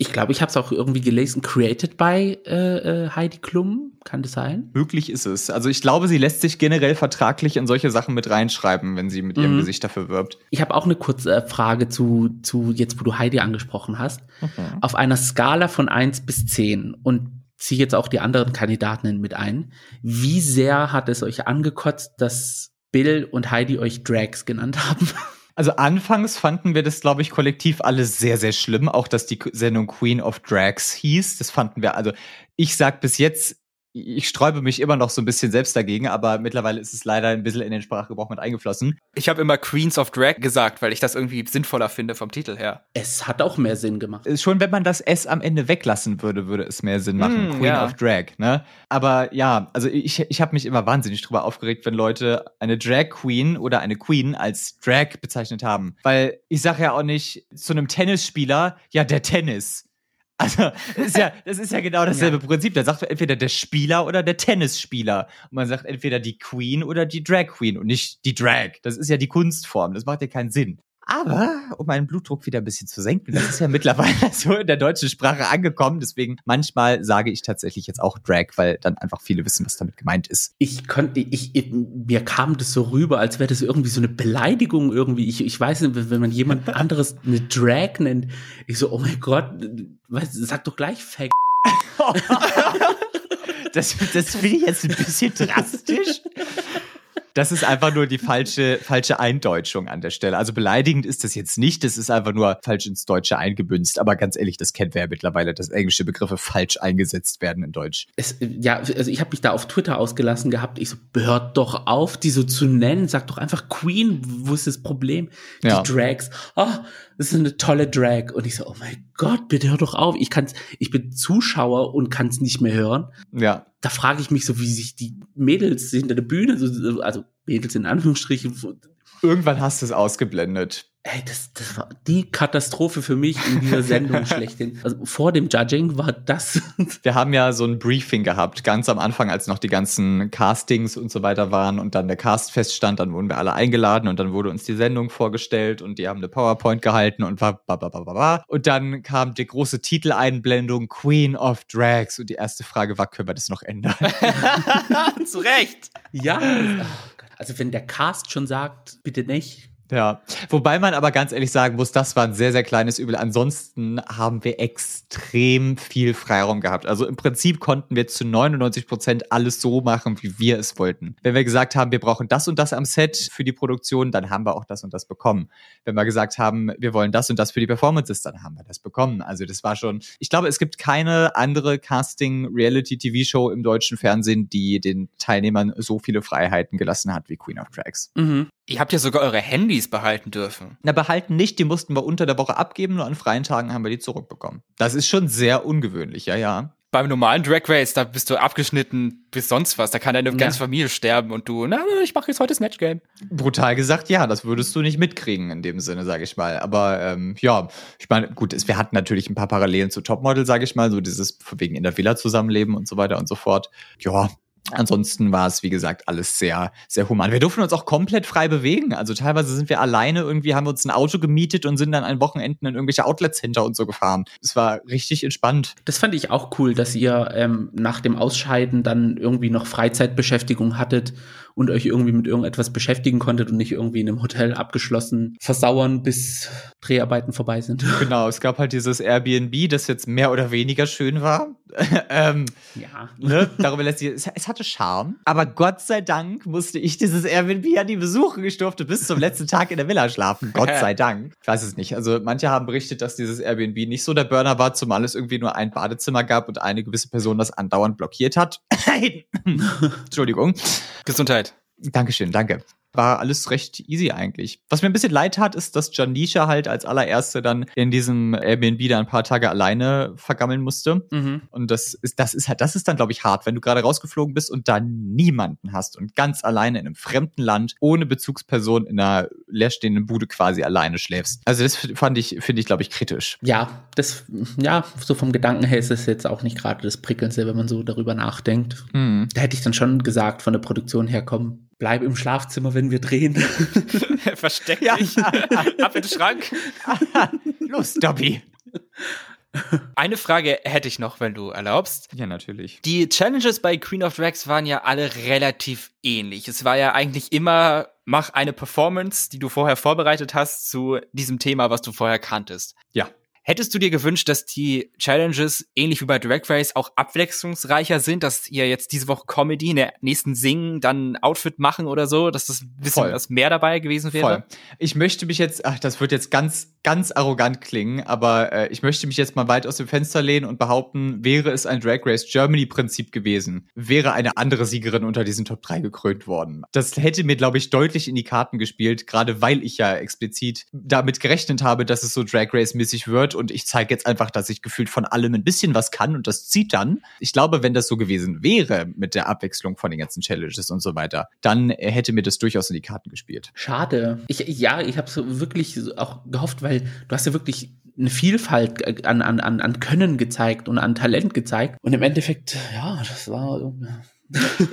ich glaube, ich habe es auch irgendwie gelesen, created by äh, äh, Heidi Klum. Kann das sein? Möglich ist es. Also ich glaube, sie lässt sich generell vertraglich in solche Sachen mit reinschreiben, wenn sie mit ihrem mhm. Gesicht dafür wirbt. Ich habe auch eine kurze äh, Frage zu, zu jetzt, wo du Heidi angesprochen hast. Mhm. Auf einer Skala von eins bis zehn und ziehe jetzt auch die anderen Kandidaten mit ein. Wie sehr hat es euch angekotzt, dass Bill und Heidi euch Drags genannt haben? Also anfangs fanden wir das, glaube ich, kollektiv alles sehr, sehr schlimm. Auch, dass die Sendung Queen of Drags hieß. Das fanden wir, also ich sag bis jetzt ich sträube mich immer noch so ein bisschen selbst dagegen, aber mittlerweile ist es leider ein bisschen in den Sprachgebrauch mit eingeflossen. Ich habe immer Queens of Drag gesagt, weil ich das irgendwie sinnvoller finde vom Titel her. Es hat auch mehr Sinn gemacht. Schon wenn man das S am Ende weglassen würde, würde es mehr Sinn machen. Mm, Queen ja. of Drag, ne? Aber ja, also ich, ich habe mich immer wahnsinnig drüber aufgeregt, wenn Leute eine Drag Queen oder eine Queen als Drag bezeichnet haben. Weil ich sage ja auch nicht zu einem Tennisspieler, ja, der Tennis. Also, das ist ja, das ist ja genau dasselbe ja. Prinzip. Da sagt man entweder der Spieler oder der Tennisspieler. Und man sagt entweder die Queen oder die Drag Queen und nicht die Drag. Das ist ja die Kunstform. Das macht ja keinen Sinn. Aber um meinen Blutdruck wieder ein bisschen zu senken, das ist ja mittlerweile so in der deutschen Sprache angekommen. Deswegen manchmal sage ich tatsächlich jetzt auch Drag, weil dann einfach viele wissen, was damit gemeint ist. Ich konnte, ich, ich mir kam das so rüber, als wäre das irgendwie so eine Beleidigung irgendwie. Ich, ich weiß nicht, wenn man jemand anderes eine Drag nennt, ich so, oh mein Gott, was, sag doch gleich Fake. das, das finde ich jetzt ein bisschen drastisch das ist einfach nur die falsche, falsche Eindeutschung an der Stelle. Also beleidigend ist das jetzt nicht, das ist einfach nur falsch ins Deutsche eingebünzt. Aber ganz ehrlich, das kennt wer ja mittlerweile, dass englische Begriffe falsch eingesetzt werden in Deutsch. Es, ja, also ich habe mich da auf Twitter ausgelassen gehabt. Ich so, hört doch auf, die so zu nennen. Sag doch einfach Queen, wo ist das Problem? Die ja. Drags. Oh, das ist eine tolle Drag. Und ich so, oh mein Gott, bitte hör doch auf. Ich kann's, ich bin Zuschauer und kann es nicht mehr hören. Ja da frage ich mich so, wie sich die Mädels hinter der Bühne, also Mädels in Anführungsstrichen. Irgendwann hast du es ausgeblendet. Ey, das, das war die Katastrophe für mich in dieser Sendung schlechthin. Also vor dem Judging war das. Wir haben ja so ein Briefing gehabt, ganz am Anfang, als noch die ganzen Castings und so weiter waren und dann der Cast feststand, dann wurden wir alle eingeladen und dann wurde uns die Sendung vorgestellt und die haben eine PowerPoint gehalten und war. Und dann kam die große Titeleinblendung Queen of Drags und die erste Frage war, können wir das noch ändern? Zu Recht. Ja. Also wenn der Cast schon sagt, bitte nicht, ja, wobei man aber ganz ehrlich sagen muss, das war ein sehr, sehr kleines Übel. Ansonsten haben wir extrem viel Freiraum gehabt. Also im Prinzip konnten wir zu 99 Prozent alles so machen, wie wir es wollten. Wenn wir gesagt haben, wir brauchen das und das am Set für die Produktion, dann haben wir auch das und das bekommen. Wenn wir gesagt haben, wir wollen das und das für die Performances, dann haben wir das bekommen. Also das war schon, ich glaube, es gibt keine andere Casting-Reality-TV-Show im deutschen Fernsehen, die den Teilnehmern so viele Freiheiten gelassen hat wie Queen of Drags. Mhm. Ihr habt ja sogar eure Handys behalten dürfen. Na, behalten nicht, die mussten wir unter der Woche abgeben, nur an freien Tagen haben wir die zurückbekommen. Das ist schon sehr ungewöhnlich, ja, ja. Beim normalen Drag Race, da bist du abgeschnitten bis sonst was. Da kann deine ja. ganze Familie sterben und du, na, ich mache jetzt heute Snatch Game. Brutal gesagt, ja, das würdest du nicht mitkriegen in dem Sinne, sage ich mal. Aber ähm, ja, ich meine, gut, wir hatten natürlich ein paar Parallelen zu Topmodel, sage ich mal, so dieses wegen in der Villa zusammenleben und so weiter und so fort. Ja, Ansonsten war es, wie gesagt, alles sehr, sehr human. Wir durften uns auch komplett frei bewegen. Also teilweise sind wir alleine irgendwie, haben wir uns ein Auto gemietet und sind dann an Wochenenden in irgendwelche Outlets hinter und so gefahren. Es war richtig entspannt. Das fand ich auch cool, dass ihr ähm, nach dem Ausscheiden dann irgendwie noch Freizeitbeschäftigung hattet und euch irgendwie mit irgendetwas beschäftigen konntet und nicht irgendwie in einem Hotel abgeschlossen versauern, bis Dreharbeiten vorbei sind. Genau, es gab halt dieses Airbnb, das jetzt mehr oder weniger schön war. ähm, Ja. ne? Darüber lässt sich, es, es hatte Charme. Aber Gott sei Dank musste ich dieses Airbnb ja nie besuchen. Ich durfte bis zum letzten Tag in der Villa schlafen. Gott sei Dank. Ich weiß es nicht. Also manche haben berichtet, dass dieses Airbnb nicht so der Burner war, zumal es irgendwie nur ein Badezimmer gab und eine gewisse Person das andauernd blockiert hat. Entschuldigung. Gesundheit. Dankeschön, danke. War alles recht easy eigentlich. Was mir ein bisschen leid hat, ist, dass Janisha halt als allererste dann in diesem Airbnb da ein paar Tage alleine vergammeln musste. Mhm. Und das ist, das ist halt, das ist dann, glaube ich, hart, wenn du gerade rausgeflogen bist und da niemanden hast und ganz alleine in einem fremden Land, ohne Bezugsperson in einer leerstehenden Bude quasi alleine schläfst. Also das fand ich, finde ich, glaube ich, kritisch. Ja, das, ja, so vom Gedanken her ist es jetzt auch nicht gerade das Prickelndste, wenn man so darüber nachdenkt. Hm. Da hätte ich dann schon gesagt, von der Produktion her, komm, bleib im Schlafzimmer, wenn wir drehen. Versteck Ja. dich. Ab in den Schrank. Los, Dobby. Eine Frage hätte ich noch, wenn du erlaubst. Ja, natürlich. Die Challenges bei Queen of Drags waren ja alle relativ ähnlich. Es war ja eigentlich immer, mach eine Performance, die du vorher vorbereitet hast, zu diesem Thema, was du vorher kanntest. Ja. Hättest du dir gewünscht, dass die Challenges ähnlich wie bei Drag Race auch abwechslungsreicher sind, dass ihr jetzt diese Woche Comedy, in der nächsten Singen, dann Outfit machen oder so, dass das ein bisschen Voll. was mehr dabei gewesen wäre? Voll. Ich möchte mich jetzt, ach, das wird jetzt ganz, ganz arrogant klingen, aber äh, ich möchte mich jetzt mal weit aus dem Fenster lehnen und behaupten, wäre es ein Drag Race Germany Prinzip gewesen, wäre eine andere Siegerin unter diesen Top 3 gekrönt worden. Das hätte mir, glaube ich, deutlich in die Karten gespielt, gerade weil ich ja explizit damit gerechnet habe, dass es so Drag Race mäßig wird und ich zeige jetzt einfach, dass ich gefühlt von allem ein bisschen was kann und das zieht dann. Ich glaube, wenn das so gewesen wäre mit der Abwechslung von den ganzen Challenges und so weiter, dann hätte mir das durchaus in die Karten gespielt. Schade. Ich, ja, ich habe so wirklich auch gehofft, weil du hast ja wirklich eine Vielfalt an, an, an, an Können gezeigt und an Talent gezeigt. Und im Endeffekt, ja, das war.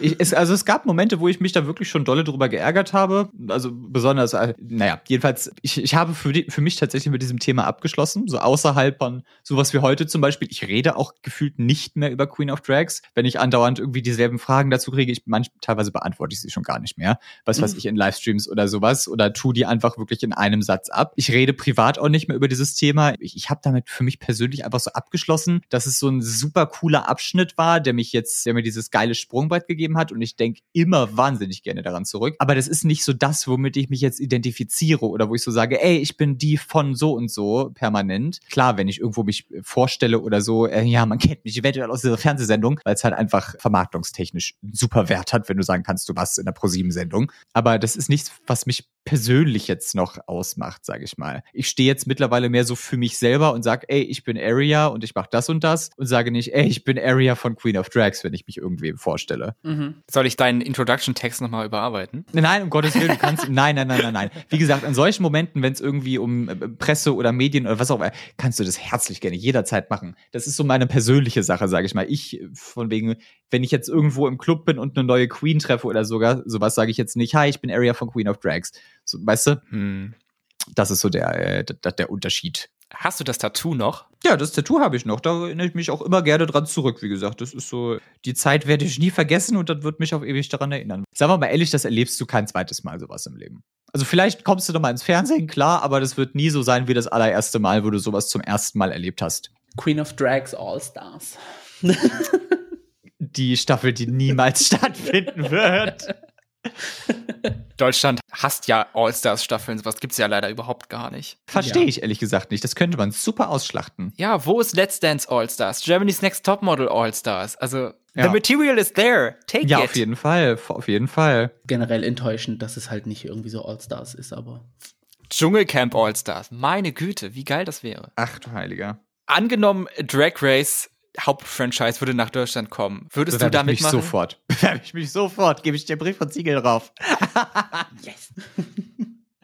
Ich, es, also es gab Momente, wo ich mich da wirklich schon dolle drüber geärgert habe. Also besonders, äh, naja, jedenfalls, ich, ich habe für, die, für mich tatsächlich mit diesem Thema abgeschlossen. So außerhalb von sowas wie heute zum Beispiel. Ich rede auch gefühlt nicht mehr über Queen of Drags. Wenn ich andauernd irgendwie dieselben Fragen dazu kriege, ich manch, teilweise beantworte ich sie schon gar nicht mehr. Was weiß Mhm. ich, in Livestreams oder sowas. Oder tu die einfach wirklich in einem Satz ab. Ich rede privat auch nicht mehr über dieses Thema. Ich, ich habe damit für mich persönlich einfach so abgeschlossen, dass es so ein super cooler Abschnitt war, der mich jetzt, der mir dieses geile Sprungbrett gegeben hat und ich denke immer wahnsinnig gerne daran zurück. Aber das ist nicht so das, womit ich mich jetzt identifiziere oder wo ich so sage, ey, ich bin die von so und so permanent. Klar, wenn ich irgendwo mich vorstelle oder so, äh, ja, man kennt mich eventuell aus dieser Fernsehsendung, weil es halt einfach vermarktungstechnisch super Wert hat, wenn du sagen kannst, du warst in der ProSieben-Sendung. Aber das ist nichts, was mich persönlich jetzt noch ausmacht, sage ich mal. Ich stehe jetzt mittlerweile mehr so für mich selber und sage, ey, ich bin Aria und ich mache das und das und sage nicht, ey, ich bin Aria von Queen of Drags, wenn ich mich irgendwem vorstelle. Mhm. Soll ich deinen Introduction-Text nochmal überarbeiten? Nein, um Gottes Willen, du kannst, nein, nein, nein, nein, nein. Wie gesagt, an solchen Momenten, wenn es irgendwie um äh, Presse oder Medien oder was auch immer, kannst du das herzlich gerne jederzeit machen. Das ist so meine persönliche Sache, sage ich mal. Ich, äh, von wegen, wenn ich jetzt irgendwo im Club bin und eine neue Queen treffe oder sogar, sowas sage ich jetzt nicht, hi, ich bin Area von Queen of Drags. So, weißt du, Hm. das ist so der, äh, der, der Unterschied. Hast du das Tattoo noch? Ja, das Tattoo habe ich noch. Da erinnere ich mich auch immer gerne dran zurück. Wie gesagt, das ist so, die Zeit werde ich nie vergessen und das wird mich auf ewig daran erinnern. Sagen wir mal ehrlich, das erlebst du kein zweites Mal sowas im Leben. Also vielleicht kommst du noch mal ins Fernsehen, klar, aber das wird nie so sein wie das allererste Mal, wo du sowas zum ersten Mal erlebt hast. Queen of Drags All Stars. Die Staffel, die niemals stattfinden wird. Deutschland hasst ja All-Stars-Staffeln, sowas gibt's ja leider überhaupt gar nicht. Verstehe Ja. ich ehrlich gesagt nicht. Das könnte man super ausschlachten. Ja, wo ist Let's Dance All-Stars? Germany's Next Topmodel All-Stars? Also, Ja. the material is there. Take Ja, it. auf jeden Fall. Auf jeden Fall. Generell enttäuschend, dass es halt nicht irgendwie so All Stars ist, aber. Dschungelcamp All-Stars. Meine Güte, wie geil das wäre. Ach du Heiliger. Angenommen, Drag Race Hauptfranchise würde nach Deutschland kommen. Würdest du Bewerbe da ich mich mitmachen? sofort. Bewerbe ich mich sofort. Gebe ich dir Brief und Siegel drauf. Yes.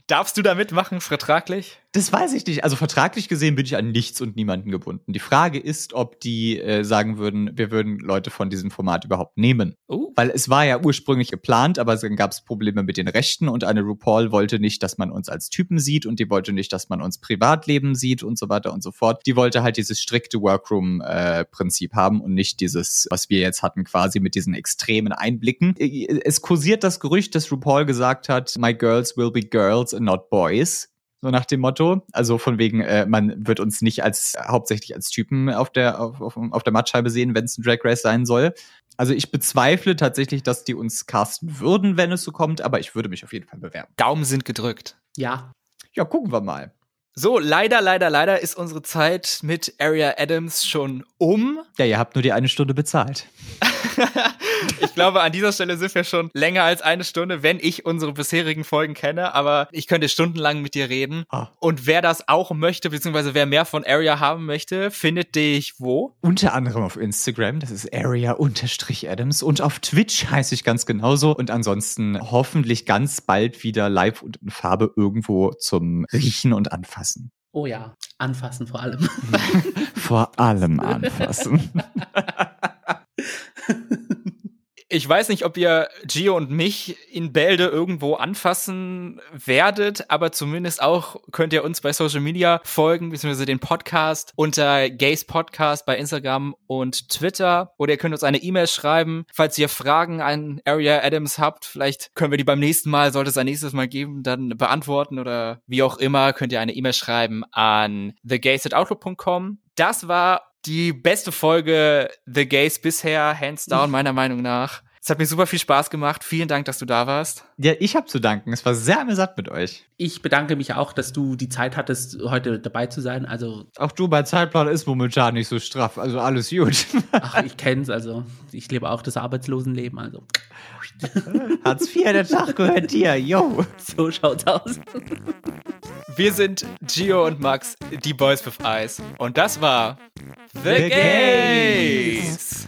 Darfst du da mitmachen, vertraglich? Das weiß ich nicht. Also vertraglich gesehen bin ich an nichts und niemanden gebunden. Die Frage ist, ob die äh, sagen würden, wir würden Leute von diesem Format überhaupt nehmen. Oh. Weil es war ja ursprünglich geplant, aber dann gab es Probleme mit den Rechten und eine RuPaul wollte nicht, dass man uns als Typen sieht und die wollte nicht, dass man uns Privatleben sieht und so weiter und so fort. Die wollte halt dieses strikte Workroom-Prinzip haben und nicht dieses, was wir jetzt hatten, quasi mit diesen extremen Einblicken. Es kursiert das Gerücht, dass RuPaul gesagt hat, my girls will be girls and not boys so nach dem Motto. Also von wegen, äh, man wird uns nicht als hauptsächlich als Typen auf der auf, auf, auf der Mattscheibe sehen, wenn es ein Drag Race sein soll. Also ich bezweifle tatsächlich, dass die uns casten würden, wenn es so kommt, aber ich würde mich auf jeden Fall bewerben. Daumen sind gedrückt. Ja. Ja, gucken wir mal. So, leider, leider, leider ist unsere Zeit mit Area Adams schon um. Ja, ihr habt nur die eine Stunde bezahlt. ich glaube, an dieser Stelle sind wir schon länger als eine Stunde, wenn ich unsere bisherigen Folgen kenne, aber ich könnte stundenlang mit dir reden. Ah. Und wer das auch möchte, beziehungsweise wer mehr von Area haben möchte, findet dich wo? Unter anderem auf Instagram, das ist Area-Adams und auf Twitch heiße ich ganz genauso und ansonsten hoffentlich ganz bald wieder live und in Farbe irgendwo zum Riechen und Anfassen. Oh ja, anfassen vor allem. vor allem anfassen. Ich weiß nicht, ob ihr Gio und mich in Bälde irgendwo anfassen werdet, aber zumindest auch könnt ihr uns bei Social Media folgen, beziehungsweise den Podcast unter Gays Podcast bei Instagram und Twitter. Oder ihr könnt uns eine E-Mail schreiben, falls ihr Fragen an Area Adams habt. Vielleicht können wir die beim nächsten Mal, sollte es ein nächstes Mal geben, dann beantworten oder wie auch immer, könnt ihr eine E-Mail schreiben an thegays.outlook.com. Das war die beste Folge The Gays bisher, hands down, meiner Meinung nach. Es hat mir super viel Spaß gemacht. Vielen Dank, dass du da warst. Ja, ich habe zu danken. Es war sehr amüsant mit euch. Ich bedanke mich auch, dass du die Zeit hattest, heute dabei zu sein. Also auch du, mein Zeitplan ist momentan nicht so straff. Also alles gut. Ach, ich kenn's. Also ich lebe auch das Arbeitslosenleben. Also Hartz IV, der Tag gehört dir. Yo. So schaut's aus. Wir sind Gio und Max, die Boys with Eyes. Und das war The, The Gays. Gays.